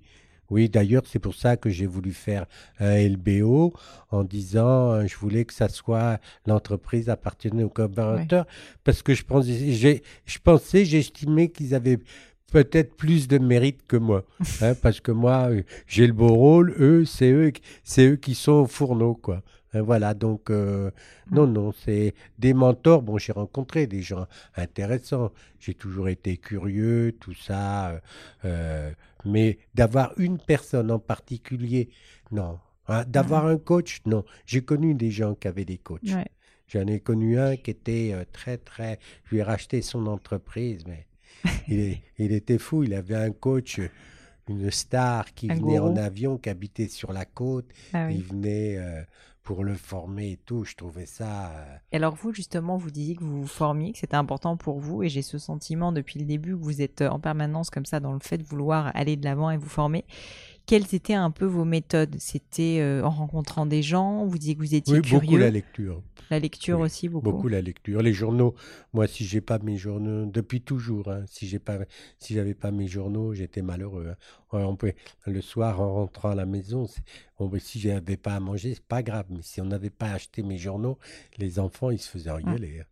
Oui, d'ailleurs, c'est pour ça que j'ai voulu faire un LBO en disant euh, je voulais que ça soit l'entreprise appartenait aux collaborateurs parce que je pensais, je pensais, j'estimais qu'ils avaient peut-être plus de mérite que moi, <laughs> hein, parce que moi, euh, j'ai le beau rôle, eux, c'est eux, c'est eux qui sont au fourneau, quoi. Hein, voilà, donc euh, non, non, c'est des mentors. Bon, j'ai rencontré des gens intéressants. J'ai toujours été curieux, tout ça, euh, euh, mais d'avoir une personne en particulier, non. Hein, d'avoir un coach, non. J'ai connu des gens qui avaient des coachs. Ouais. J'en ai connu un qui était euh, très, très. Je lui ai racheté son entreprise, mais <laughs> il, est- il était fou. Il avait un coach, euh, une star qui Un venait en avion, qui habitait sur la côte. Ah oui. Il venait euh, pour le former et tout. Je trouvais ça. euh, Et alors vous, justement, vous disiez que vous vous formiez, que c'était important pour vous, et j'ai ce sentiment depuis le début que vous êtes en permanence comme ça dans le fait de vouloir aller de l'avant et vous former. Quelles étaient un peu vos méthodes? C'était euh, en rencontrant des gens? Vous disiez que vous étiez Oui, curieux? beaucoup la lecture. La lecture Oui, aussi, beaucoup. Beaucoup la lecture. Les journaux, moi, si j'ai pas mes journaux, depuis toujours, hein, si j'ai pas, si j'avais pas mes journaux, j'étais malheureux. hein. On peut, le soir, en rentrant à la maison, ben, si j'avais pas à manger, c'est pas grave. Mais si on n'avait pas acheté mes journaux, les enfants, ils se faisaient engueuler. hein.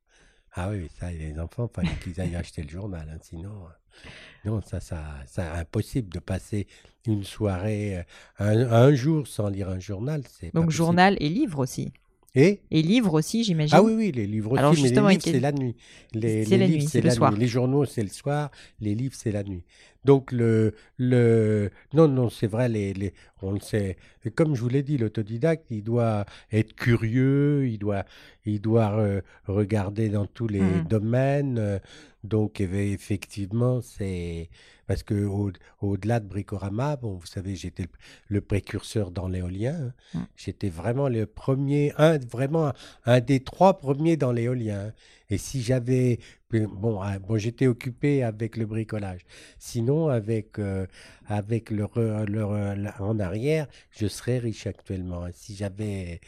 Ah oui, ça, les enfants, fallait qu'ils aillent acheter le journal, hein, sinon, euh, non, ça, ça, ça, impossible de passer une soirée, euh, un, un jour sans lire un journal, c'est Donc journal et livre aussi. Et? Et livre aussi, j'imagine. ah oui, oui, les livres aussi, Alors, mais les livres, c'est la nuit. Les, C'est les la livres, c'est c'est le la soir. nuit. Les journaux, c'est le soir. Les livres, c'est la nuit. Donc, le, le, non, non, c'est vrai, les, les, on le sait. Et comme je vous l'ai dit, l'autodidacte, il doit être curieux, il doit, il doit euh, regarder dans tous les Mhm. domaines. Donc, effectivement, c'est parce que au- au-delà de Bricorama, bon, vous savez, j'étais le, le précurseur dans l'éolien. hein. Mm. J'étais vraiment le premier, un, vraiment un des trois premiers dans l'éolien. hein. Et si j'avais, bon, ah, bon, j'étais occupé avec le bricolage. Sinon, avec euh, avec le, re- le re- la- en arrière, je serais riche actuellement. hein. Si j'avais,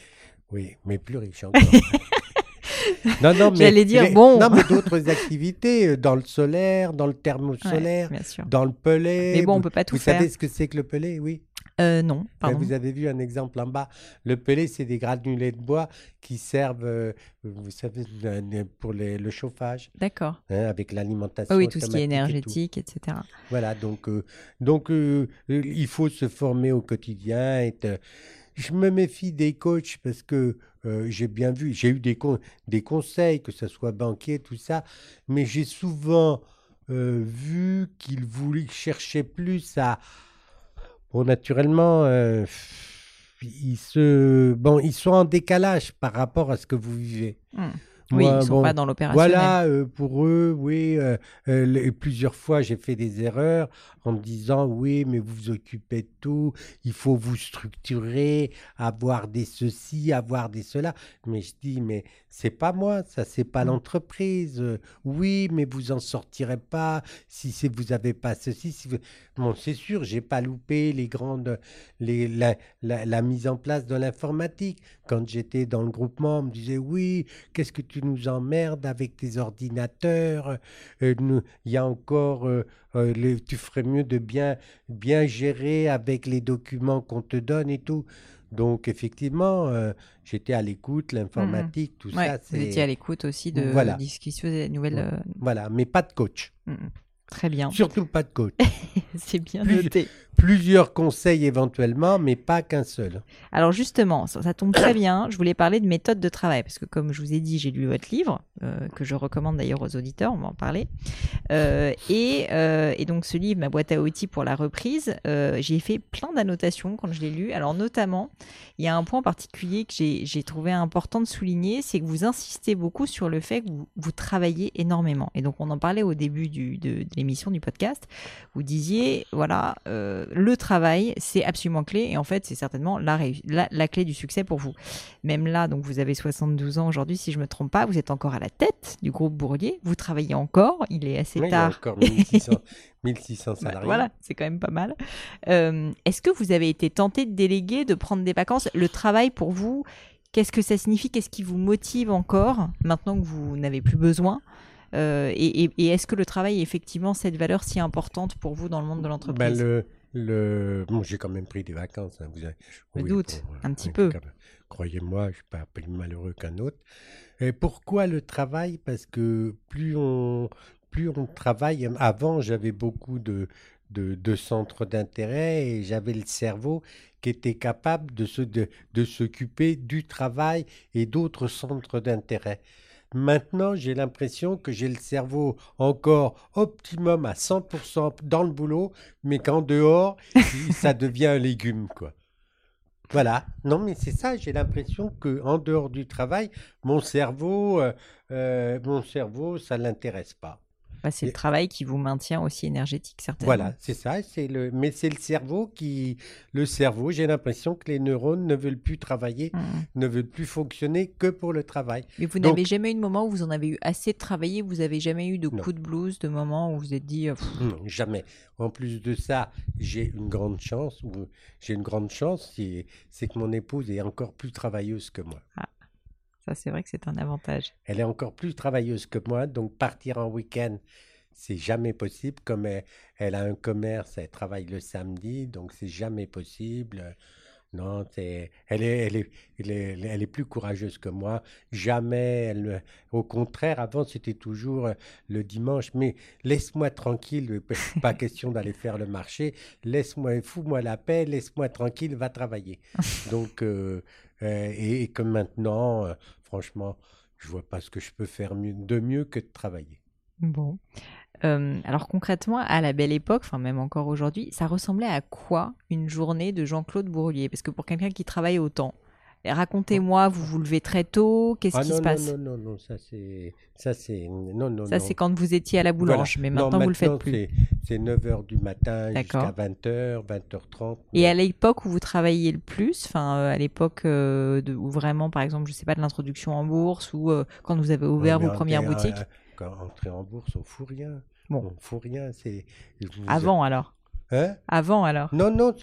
oui, mais plus riche encore. <laughs> non, non, mais J'allais dire, mais- bon. Non, mais d'autres activités euh, dans le solaire, dans le thermosolaire, dans le pellet. Mais bon, on vous- peut pas tout Vous faire. savez ce que c'est que le pellet, oui. Euh, non, pardon. Vous avez vu un exemple en bas. Le pellet, c'est des granulés de bois qui servent, euh, vous savez, pour les- le chauffage, D'accord. hein, avec l'alimentation. Ah oui, tout ce qui est et énergétique, etc. Voilà, donc, euh, donc il faut se former au quotidien. euh, je me méfie des coachs parce que euh, j'ai bien vu, j'ai eu des, con- des conseils, que ce soit banquier, tout ça, mais j'ai souvent euh, vu qu'ils voulaient chercher plus à. Bon, naturellement, euh, ils, se, bon, ils sont en décalage par rapport à ce que vous vivez. Hmm. Oui, ils sont bon, pas dans l'opérationnel. voilà, euh, pour eux, oui. euh, euh, les- plusieurs fois, j'ai fait des erreurs en me disant, oui, mais vous vous occupez de tout, il faut vous structurer, avoir des ceci, avoir des cela. Mais je dis, mais c'est pas moi, ça, c'est pas Mm. l'entreprise. Oui, mais vous en sortirez pas si c'est vous avez pas ceci. Si vous... Bon, c'est sûr, j'ai pas loupé les grandes, les, la, la- la mise en place de l'informatique. Quand j'étais dans le groupement, on me disait, oui, qu'est-ce que tu nous emmerdes avec tes ordinateurs? Euh, Il y a encore, euh, euh, les- tu ferais mieux de bien, bien gérer avec les documents qu'on te donne et tout. Donc, effectivement, euh, j'étais à l'écoute, l'informatique, tout. Ouais, ça, vous étiez à l'écoute aussi de, Voilà. de ce qui se faisait, des nouvelles. Euh, Voilà, mais pas de coach. mm, mm. Très bien. Surtout pas de coach. <laughs> C'est bien noté. Plusieurs conseils éventuellement, mais pas qu'un seul. Alors justement, ça, tombe très bien. Je voulais parler de méthode de travail parce que comme je vous ai dit, j'ai lu votre livre euh, que je recommande d'ailleurs aux auditeurs. On va en parler. Euh, et, euh, et donc ce livre, ma boîte à outils pour la reprise, j'ai fait plein d'annotations quand je l'ai lu. Alors notamment, il y a un point particulier que j'ai trouvé important de souligner, c'est que vous insistez beaucoup sur le fait que vous, travaillez énormément. Et donc on en parlait au début de, l'émission du podcast. Vous disiez, voilà, le travail, c'est absolument clé. Et en fait, c'est certainement la, réu- la, la clé du succès pour vous. Même là, donc vous avez 72 ans aujourd'hui, si je me trompe pas, vous êtes encore à la tête du groupe Bourdier. Vous travaillez encore. Il est assez Oui, il y a tard. encore 1600, 1600 <laughs> Bah, salariés. Voilà, c'est quand même pas mal. Euh, Est-ce que vous avez été tenté de déléguer, de prendre des vacances? Le travail pour vous, qu'est-ce que ça signifie? Qu'est-ce qui vous motive encore maintenant que vous n'avez plus besoin? Euh, Et, et- et est-ce que le travail est effectivement cette valeur si importante pour vous dans le monde de Ben, l'entreprise? le, le... Bon, j'ai quand même pris des vacances. hein, vous avez- Je me Oui, doute, bon, un petit peu. Croyez-moi, je ne suis pas plus malheureux qu'un autre. Et pourquoi le travail? Parce que plus on, plus on travaille, avant j'avais beaucoup de, de, de centres d'intérêt et j'avais le cerveau qui était capable de, se, de, de s'occuper du travail et d'autres centres d'intérêt. Maintenant, j'ai l'impression que j'ai le cerveau encore optimum à 100% dans le boulot, mais qu'en dehors, <laughs> ça devient un légume, quoi. Voilà. Non, mais c'est ça. J'ai l'impression que en dehors du travail, mon cerveau, euh, euh, mon cerveau, ça l'intéresse pas. Bah, C'est le travail qui vous maintient aussi énergétique, certainement. Voilà, c'est ça. C'est le, mais c'est le cerveau qui, le cerveau. J'ai l'impression que les neurones ne veulent plus travailler, Mm. ne veulent plus fonctionner que pour le travail. Mais vous n'avez jamais eu de moment où vous en avez eu assez de travailler, vous avez jamais eu de Non. coups de blues, de moments où vous vous êtes dit, euh, pff, Non, jamais. En plus de ça, j'ai une grande chance. ou J'ai une grande chance, c'est c'est que mon épouse est encore plus travailleuse que moi. Ça c'est vrai que c'est un avantage. Elle est encore plus travailleuse que moi, donc partir en week-end, c'est jamais possible. Comme elle, elle a un commerce, elle travaille le samedi, donc c'est jamais possible. Non, c'est, elle est, elle est, elle est, elle est plus courageuse que moi. Jamais, elle, au contraire, avant c'était toujours euh, le dimanche. Mais laisse-moi tranquille, <laughs> pas question d'aller faire le marché. Laisse-moi, fous-moi la paix, laisse-moi tranquille, va travailler. <laughs> Donc, euh, euh, et, et que maintenant, euh, franchement, je vois pas ce que je peux faire de mieux que de travailler. Bon. Euh, alors concrètement, à la belle époque, enfin même encore aujourd'hui, ça ressemblait à quoi une journée de Jean-Claude Bourlier? Parce que pour quelqu'un qui travaille autant, racontez-moi, vous vous levez très tôt, qu'est-ce Ah qui non, se passe non, non, non, ça c'est, ça c'est, non, non, Ça c'est quand vous étiez à la Voilà. boulange, mais maintenant vous le faites plus. c'est- C'est 9h du matin jusqu'à 20h, 20h30. Et à l'époque où vous travailliez le plus, enfin euh, à l'époque euh, où vraiment, par exemple, je sais pas, de l'introduction en bourse ou euh, quand vous avez ouvert vos premières boutiques, Quand entrer en bourse, on fout rien. Bon. On fout rien. Avant alors? Hein? Avant alors Non, non,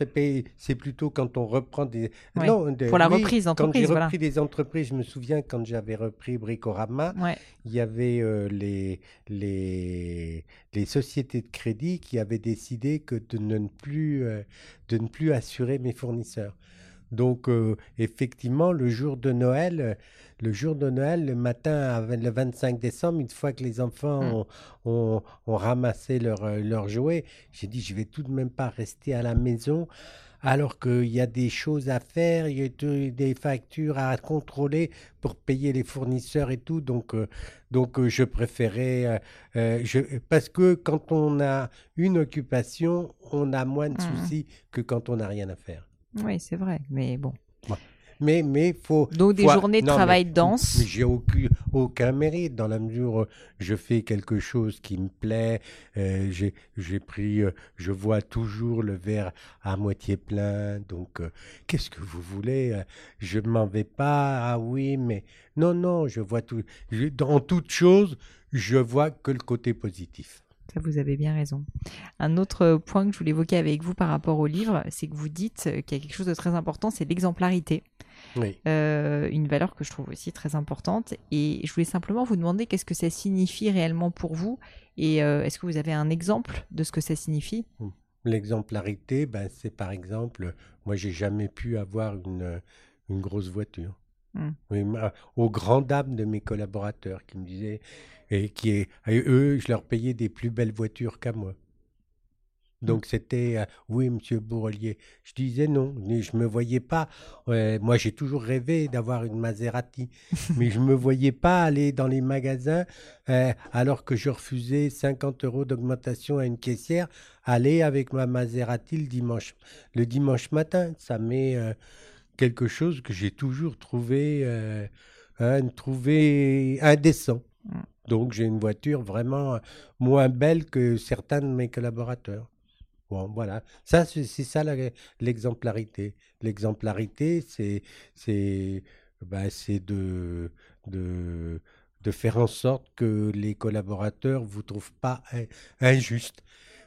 c'est plutôt quand on reprend des. Non, des- pour la oui, reprise Quand d'entreprise, j'ai voilà. repris des entreprises, je me souviens quand j'avais repris Bricorama, Ouais. il y avait euh, les, les, les sociétés de crédit qui avaient décidé que de ne plus, euh, de ne plus assurer mes fournisseurs. Donc, euh, effectivement, le jour de Noël, le jour de Noël, le matin, le 25 décembre, une fois que les enfants Mm. ont, ont- ont ramassé leurs euh, jouets, j'ai dit, je vais tout de même pas rester à la maison alors qu'il y a des choses à faire, il y a des factures à contrôler pour payer les fournisseurs et tout. Donc, euh, donc euh, je préférais... euh, je, parce que quand on a une occupation, on a moins de Mhm. soucis que quand on n'a rien à faire. Oui, c'est vrai. Mais bon. Mais mais faut Donc des faut- journées de non, mais- travail. Mais j'ai aucun, aucun mérite dans la mesure où je fais quelque chose qui me plaît. euh, j'ai j'ai pris, euh, je vois toujours le verre à moitié plein. Donc euh, qu'est-ce que vous voulez euh, Je m'en vais pas. Ah oui, mais non non, je vois tout. je- dans toute chose, je vois que le côté positif. Ça, vous avez bien raison. Un autre point que je voulais évoquer avec vous par rapport au livre, c'est que vous dites qu'il y a quelque chose de très important, c'est l'exemplarité. Oui. Euh, une valeur que je trouve aussi très importante. Et je voulais simplement vous demander qu'est-ce que ça signifie réellement pour vous et euh, est-ce que vous avez un exemple de ce que ça signifie? L'exemplarité, ben, c'est par exemple, moi, j'ai jamais pu avoir une, une grosse voiture. Oui, ma- aux grandes dames de mes collaborateurs qui me disaient, et qui et eux, je leur payais des plus belles voitures qu'à moi. Donc c'était, euh, oui, monsieur Bourrelier. Je disais non, je me voyais pas. moi, j'ai toujours rêvé d'avoir une Maserati, <laughs> mais je me voyais pas aller dans les magasins euh, alors que je refusais 50 euros d'augmentation à une caissière, aller avec ma Maserati le dimanche, le dimanche matin. Ça m'est euh, quelque chose que j'ai toujours trouvé, euh, hein, trouvé indécent. Mm. Donc j'ai une voiture vraiment moins belle que certains de mes collaborateurs. Bon, voilà. Ça, c'est ça la- l'exemplarité. L'exemplarité, c'est c'est ben, c'est de, de, de faire en sorte que les collaborateurs vous trouvent pas in- injuste.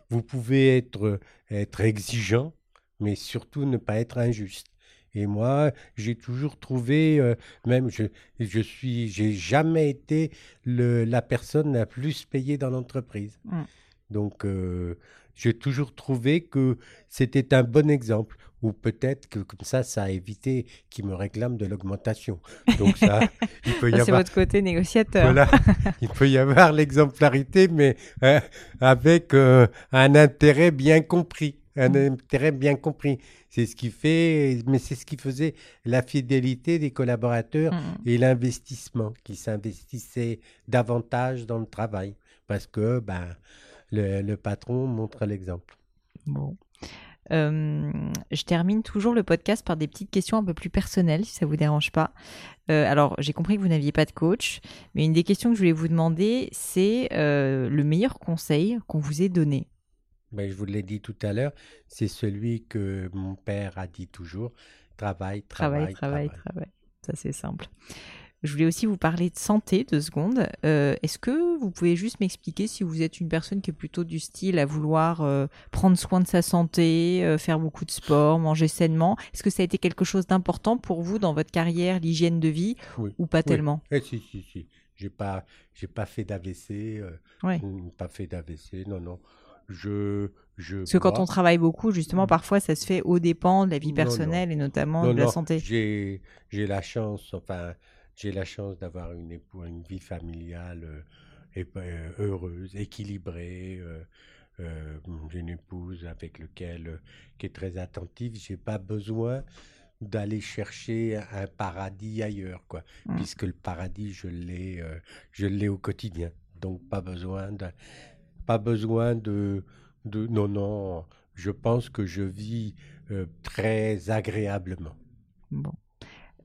Vous pouvez être, être exigeant, mais surtout ne pas être injuste. Et moi, j'ai toujours trouvé, euh, même je, je suis, j'ai jamais été le, la personne la plus payée dans l'entreprise. Mm. Donc, euh, j'ai toujours trouvé que c'était un bon exemple. Ou peut-être que comme ça, ça a évité qu'ils me réclament de l'augmentation. Donc ça, <laughs> il peut y Ça, C'est avoir votre côté négociateur. voilà, <laughs> il peut y avoir l'exemplarité, mais euh, avec euh, un intérêt bien compris. Un Mm. intérêt bien compris. C'est ce qui fait, mais c'est ce qui faisait la fidélité des collaborateurs Mm, et l'investissement, qui s'investissaient davantage dans le travail. Parce que ben, le, le patron montre l'exemple. Bon. Euh, je termine toujours le podcast par des petites questions un peu plus personnelles, si ça vous dérange pas. Euh, alors, j'ai compris que vous n'aviez pas de coach, mais une des questions que je voulais vous demander, c'est euh, le meilleur conseil qu'on vous ait donné. Ben, je vous l'ai dit tout à l'heure, c'est celui que mon père a dit toujours travail, Travail, travail, travail, travail. travail. Ça, c'est simple. Je voulais aussi vous parler de santé, deux secondes. Euh, Est-ce que vous pouvez juste m'expliquer si vous êtes une personne qui est plutôt du style à vouloir euh, prendre soin de sa santé, euh, faire beaucoup de sport, manger sainement? Est-ce que ça a été quelque chose d'important pour vous dans votre carrière, l'hygiène de vie, Oui. ou pas Oui. tellement? Eh, si, si, si. J'ai pas, j'ai pas fait d'AVC. Ouais. Pas fait d'AVC, non, non. Je, je. Parce que quand on travaille beaucoup, justement, parfois ça se fait au dépens de la vie Mm. Non, non. personnelle et notamment Non, de la santé. J'ai, j'ai la chance, enfin, j'ai la chance d'avoir une, une vie familiale euh, euh, heureuse, équilibrée. euh, euh, j'ai une épouse avec laquelle qui est très attentive. J'ai pas besoin d'aller chercher un paradis ailleurs, quoi. Mm. Puisque le paradis, je l'ai, je l'ai au quotidien. Donc pas besoin de, pas besoin de, de, non, non. Je pense que je vis euh, très agréablement. Bon.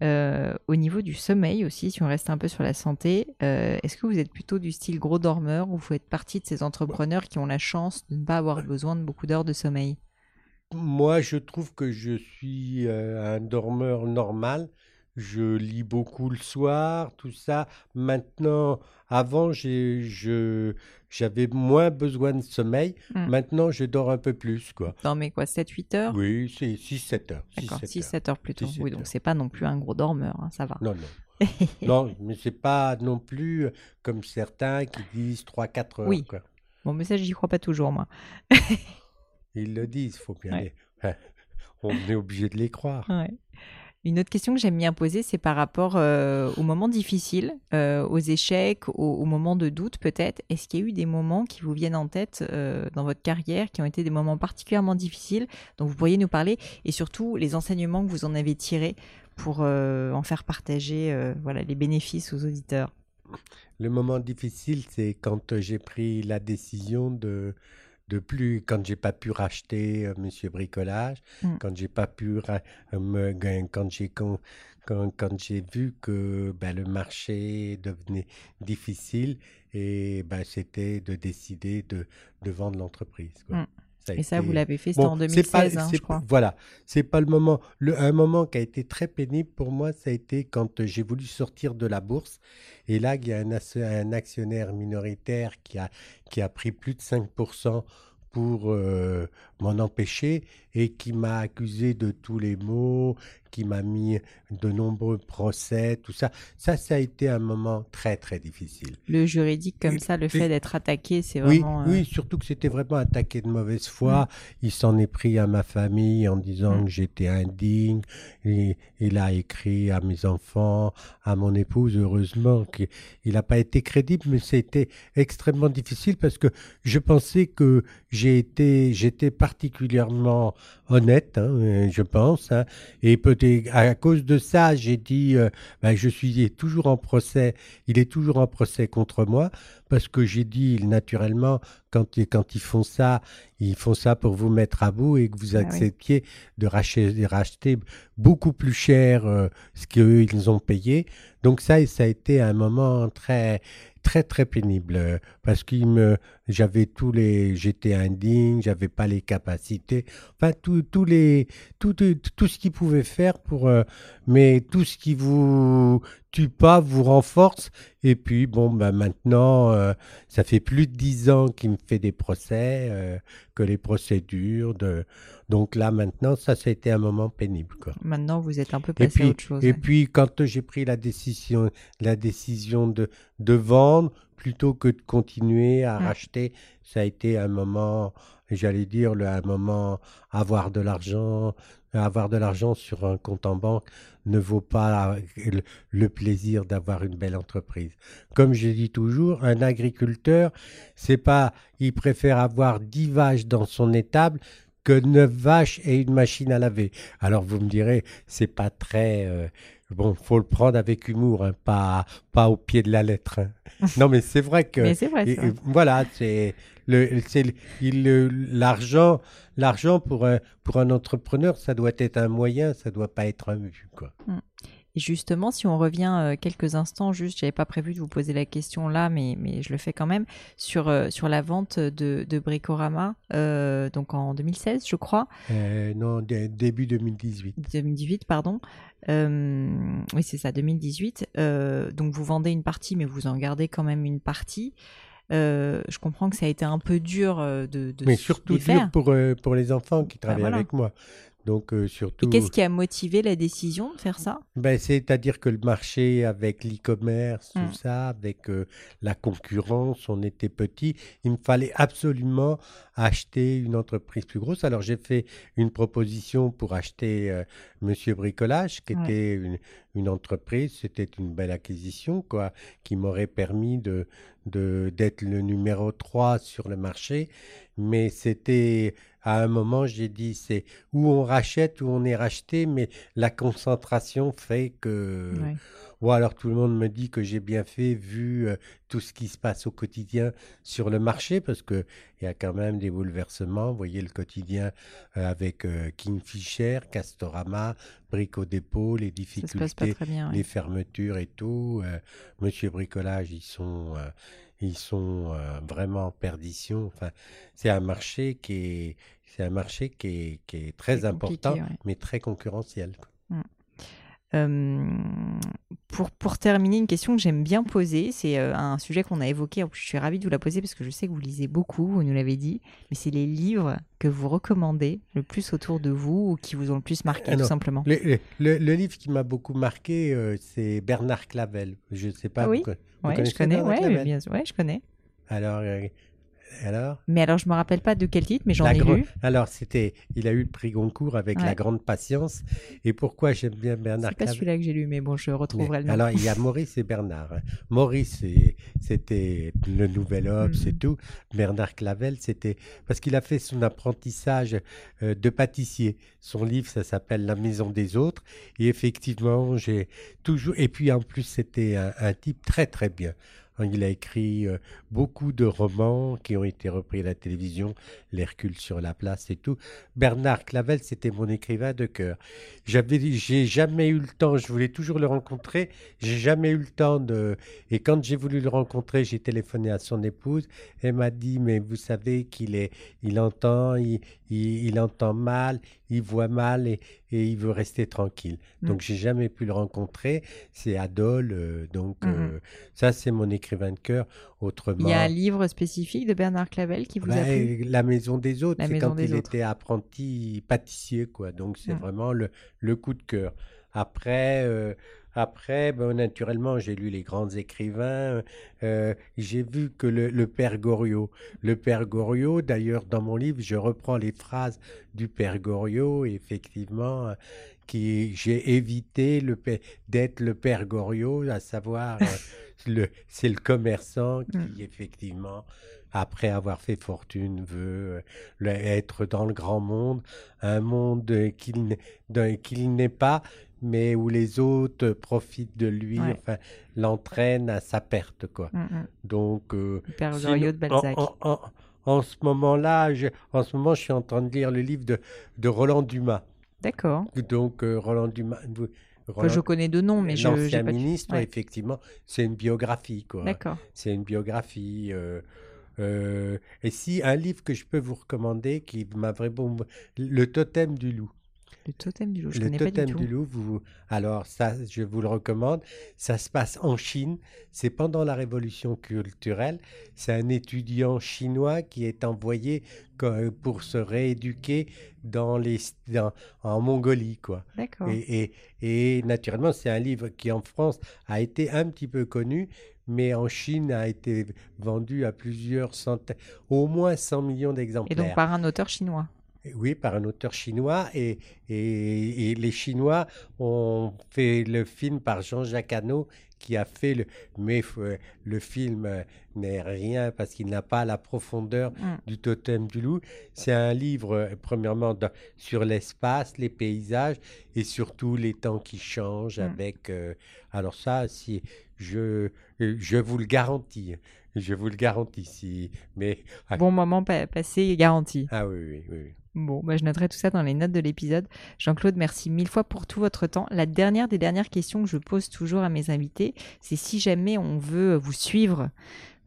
Euh, au niveau du sommeil aussi, si on reste un peu sur la santé, euh, est-ce que vous êtes plutôt du style gros dormeur ou vous faites partie de ces entrepreneurs qui ont la chance de ne pas avoir besoin de beaucoup d'heures de sommeil? Moi, je trouve que je suis un dormeur normal. je lis beaucoup le soir, tout ça. Maintenant, avant, j'ai, je, j'avais moins besoin de sommeil. Mm. Maintenant, je dors un peu plus, quoi. Non, mais quoi, 7-8 heures? Oui, c'est 6-7 heures. D'accord, 6-7 heures. 6-7 heures plutôt. 6-7 Oui, donc c'est pas non plus un gros dormeur, hein, ça va. Non, non. <laughs> non, mais c'est pas non plus comme certains qui disent 3-4 heures, Oui. quoi. Bon, mais ça, j'y crois pas toujours, moi. Ils le disent, faut bien Ouais. les... On est obligé de les croire. Ouais. Une autre question que j'aime bien poser, c'est par rapport euh, aux moments difficiles, euh, aux échecs, aux, moments de doute peut-être. Est-ce qu'il y a eu des moments qui vous viennent en tête euh, dans votre carrière, qui ont été des moments particulièrement difficiles, dont vous pourriez nous parler, et surtout les enseignements que vous en avez tirés pour en faire partager voilà, les bénéfices aux auditeurs? Le moment difficile, c'est quand j'ai pris la décision de de plus quand j'ai pas pu racheter euh, Monsieur Bricolage, Mm. quand j'ai pas pu euh, me quand j'ai quand, quand, quand j'ai vu que ben, le marché devenait difficile et ben, c'était de décider de, de vendre l'entreprise. quoi. Mm. A Et ça, vous l'avez fait, c'était en c'est 2016, pas- hein, je crois. Voilà, c'est pas le moment. Le, un moment qui a été très pénible pour moi, ça a été quand euh, j'ai voulu sortir de la bourse. Et là, il y a un actionnaire minoritaire qui a, qui a pris plus de 5% pour euh, m'en empêcher et qui m'a accusé de tous les maux, qui m'a mis de nombreux procès, tout ça. Ça, ça a été un moment très, très difficile. Le juridique comme Et- ça, le et- fait d'être attaqué, c'est Oui, vraiment... euh, oui, surtout que c'était vraiment attaqué de mauvaise foi. Il s'en est pris à ma famille en disant Mm. que j'étais indigne. Et, il a écrit à mes enfants, à mon épouse, heureusement qu'il n'a pas été crédible, mais c'était extrêmement difficile parce que je pensais que j'ai été, j'étais particulièrement honnête, hein, euh, je pense, hein, et peut-être à cause de ça, j'ai dit, euh, ben, je suis toujours en procès, il est toujours en procès contre moi, parce que j'ai dit naturellement, quand, quand ils font ça, ils font ça pour vous mettre à bout et que vous Ah oui. acceptiez de racheter, de racheter beaucoup plus cher euh, ce qu'eux ils ont payé. Donc ça, ça a été un moment très très très pénible parce qu'il me j'avais tous les j'étais indigne j'avais pas les capacités enfin tout- tous les tout, tout, tout ce qu'ils pouvaient faire pour euh, mais tout ce qui vous tue pas vous renforce et puis bon ben maintenant euh, ça fait plus de dix ans qu'il me fait des procès euh, que les procédures de donc là maintenant ça ça a été un moment pénible quoi Maintenant, vous êtes un peu passé à autre chose. et ouais. puis quand j'ai pris la décision, la décision de, de vendre plutôt que de continuer à Mm. racheter, ça a été un moment, j'allais dire, le, un moment, avoir de l'argent, avoir de l'argent sur un compte en banque ne vaut pas le, le plaisir d'avoir une belle entreprise. Comme je dis toujours, un agriculteur, c'est pas, il préfère avoir 10 vaches dans son étable que 9 vaches et une machine à laver. Alors vous me direz, c'est pas très euh, bon, faut le prendre avec humour, hein, pas pas au pied de la lettre. hein. <laughs> non, mais c'est vrai que Mais c'est vrai, et- ça. et voilà, c'est le c'est l'argent l'argent pour un pour un entrepreneur, ça doit être un moyen, ça doit pas être un but quoi. Et justement, si on revient euh, quelques instants, juste, j'avais pas prévu de vous poser la question là, mais, mais je le fais quand même, sur, euh, sur la vente de, de Bricorama, euh, donc en 2016, je crois, Euh, non, dé- début 2018. 2018, pardon. Euh, oui, c'est ça, 2018. Euh, donc vous vendez une partie, mais vous en gardez quand même une partie. Euh, je comprends que ça a été un peu dur de, de Mais surtout dur pour euh, pour les enfants qui Bah, travaillent voilà. avec moi. Donc euh, surtout Et qu'est-ce qui a motivé la décision de faire ça? Ben, c'est-à-dire que le marché avec l'e-commerce, Mm. tout ça, avec euh, la concurrence, on était petit. Il me fallait absolument acheter une entreprise plus grosse. Alors j'ai fait une proposition pour acheter euh, Monsieur Bricolage, qui était une, une entreprise. C'était une belle acquisition, quoi, qui m'aurait permis de- d'être le numéro 3 sur le marché. Mais c'était à un moment, j'ai dit, c'est où on rachète, où on est racheté, mais la concentration fait que... Ou alors tout le monde me dit que j'ai bien fait vu euh, tout ce qui se passe au quotidien sur le marché, parce que il y a quand même des bouleversements. Vous voyez le quotidien euh, avec euh, Kingfisher, Castorama, Brico Dépôt, les difficultés très bien. ouais. les fermetures et tout. Monsieur Bricolage, ils sont, ils sont vraiment en perdition. Enfin, c'est un marché qui est, c'est un marché qui est, qui est très important, ouais. mais très concurrentiel. quoi. Pour, pour terminer, une question que j'aime bien poser, c'est euh, un sujet qu'on a évoqué, je suis ravie de vous la poser parce que je sais que vous lisez beaucoup, vous nous l'avez dit, mais c'est les livres que vous recommandez le plus autour de vous ou qui vous ont le plus marqué tout simplement. Le, le- le livre qui m'a beaucoup marqué, euh, c'est Bernard Clavel. Je ne sais pas. Ah oui vous vous Ouais, je connais, Bernard ouais, bien je connais. Alors, euh, alors? Mais alors je me rappelle pas de quel titre, mais j'en ai gro- lu. Alors, c'était, il a eu le prix Goncourt avec Ouais. La Grande Patience. Et pourquoi j'aime bien Bernard C'est pas Clavel? celui-là que j'ai lu, mais bon, je retrouverai Mais- le nom. Alors, il y a Maurice et Bernard. hein. Maurice, c'est- c'était le Nouvel Obs Mhm. et tout. Bernard Clavel, c'était parce qu'il a fait son apprentissage euh, de pâtissier. Son livre, ça s'appelle La Maison des Autres. Et effectivement, j'ai toujours. Et puis, en plus, c'était un, un type très, très bien. Il a écrit euh, beaucoup de romans qui ont été repris à la télévision, L'Hercule sur la place et tout. Bernard Clavel, c'était mon écrivain de cœur. J'avais, j'ai jamais eu le temps. Je voulais toujours le rencontrer. J'ai jamais eu le temps de. Et quand j'ai voulu le rencontrer, j'ai téléphoné à son épouse. Elle m'a dit, mais vous savez qu'il est, il entend, il, il, il entend mal, il voit mal et, et il veut rester tranquille. Mm. Donc j'ai jamais pu le rencontrer. C'est Adol. euh, donc Mhm. euh, ça, c'est mon écrivain de cœur. Autrement. Il y a un livre spécifique de Bernard Clavel qui vous Bah, a plu? La maison des autres, c'est quand il autres. était apprenti pâtissier, quoi. Donc c'est Mm. vraiment le, le coup de cœur. Après, euh, après, ben, naturellement, j'ai lu les grands écrivains. euh, j'ai vu que le, le père Goriot, le père Goriot, d'ailleurs, dans mon livre, je reprends les phrases du père Goriot, effectivement, euh, qui j'ai évité le d'être le père Goriot, à savoir, euh, <laughs> le, c'est le commerçant qui, Mm. effectivement, après avoir fait fortune, veut être dans le grand monde, un monde qu'il n'est- d'un- qu'il n'est pas, mais où les autres profitent de lui, Ouais. enfin, l'entraînent à sa perte, quoi. Mm, mm. Donc, euh, sinon, de Balzac. En, en- en- en ce moment-là, je- en ce moment, je suis en train de lire le livre de, de Roland Dumas. D'accord. Donc, euh, Roland Dumas, vous- Enfin, Roland- je connais deux noms, mais je l'ancien pas ministre, Ouais. effectivement, c'est une biographie, quoi. D'accord. C'est une biographie. euh, euh, et si un livre que je peux vous recommander, qui m'a vraiment, le Totem du loup. Le totem du loup, je le connais pas du Totem du loup, vous, alors ça, je vous le recommande. Ça se passe en Chine. C'est pendant la révolution culturelle. C'est un étudiant chinois qui est envoyé co- pour se rééduquer dans les, dans- en Mongolie, quoi. D'accord. Et, et- et naturellement, c'est un livre qui en France a été un petit peu connu, mais en Chine a été vendu à plusieurs centaines, au moins 100 millions Et d'exemplaires. donc par un auteur chinois. Oui, par un auteur chinois. Et, et, et les Chinois ont fait le film par Jean-Jacques Hano, qui a fait le. Mais euh, le film euh, n'est rien parce qu'il n'a pas la profondeur Mm. du totem du loup. C'est un livre, euh, premièrement, sur l'espace, les paysages et surtout les temps qui changent Mm. avec. euh, alors, ça, si je, euh, je vous le garantis. Je vous le garantis. Si, mais. Bon moment pa- passé garanti. ah oui, oui, oui. oui. Bon, bah, je noterai tout ça dans les notes de l'épisode. Jean-Claude, merci mille fois pour tout votre temps. La dernière des dernières questions que je pose toujours à mes invités, c'est si jamais on veut vous suivre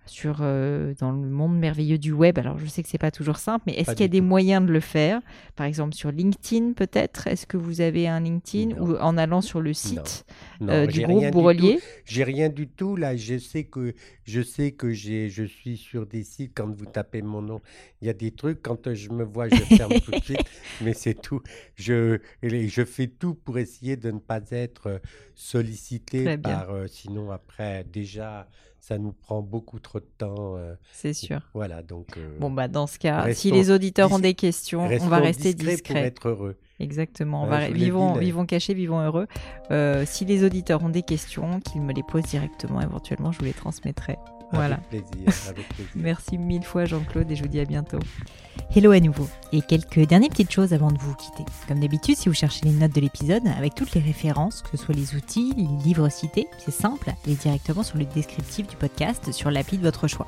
sur euh, dans le monde merveilleux du web. Alors, je sais que c'est pas toujours simple, mais est-ce qu'il y a des tout. moyens de le faire? Par exemple, sur LinkedIn, peut-être? Est-ce que vous avez un LinkedIn Non. ou en allant sur le site Non, euh, du groupe Bourrelier? J'ai rien du tout là. Je sais que je sais que j'ai je suis sur des sites quand vous tapez mon nom, il y a des trucs quand je me vois, je ferme tout de suite. <laughs> Mais c'est tout. Je je fais tout pour essayer de ne pas être euh, sollicité par. euh, sinon après déjà ça nous prend beaucoup trop de temps. euh, C'est sûr. voilà donc. euh, Bon, bah, dans ce cas, si les auditeurs ont des questions, on va rester discrets discret. pour être heureux. Exactement. On Ouais, va vivons, dit, vivons cachés, vivons heureux. Euh, si les auditeurs ont des questions, qu'ils me les posent directement. Éventuellement, je vous les transmettrai. Voilà. Avec plaisir. Avec <laughs> plaisir. Merci mille fois, Jean-Claude, et je vous dis à bientôt. Hello à nouveau. Et quelques dernières petites choses avant de vous quitter. Comme d'habitude, si vous cherchez les notes de l'épisode, avec toutes les références, que ce soit les outils, les livres cités, c'est simple, allez directement sur le descriptif du podcast sur l'appli de votre choix.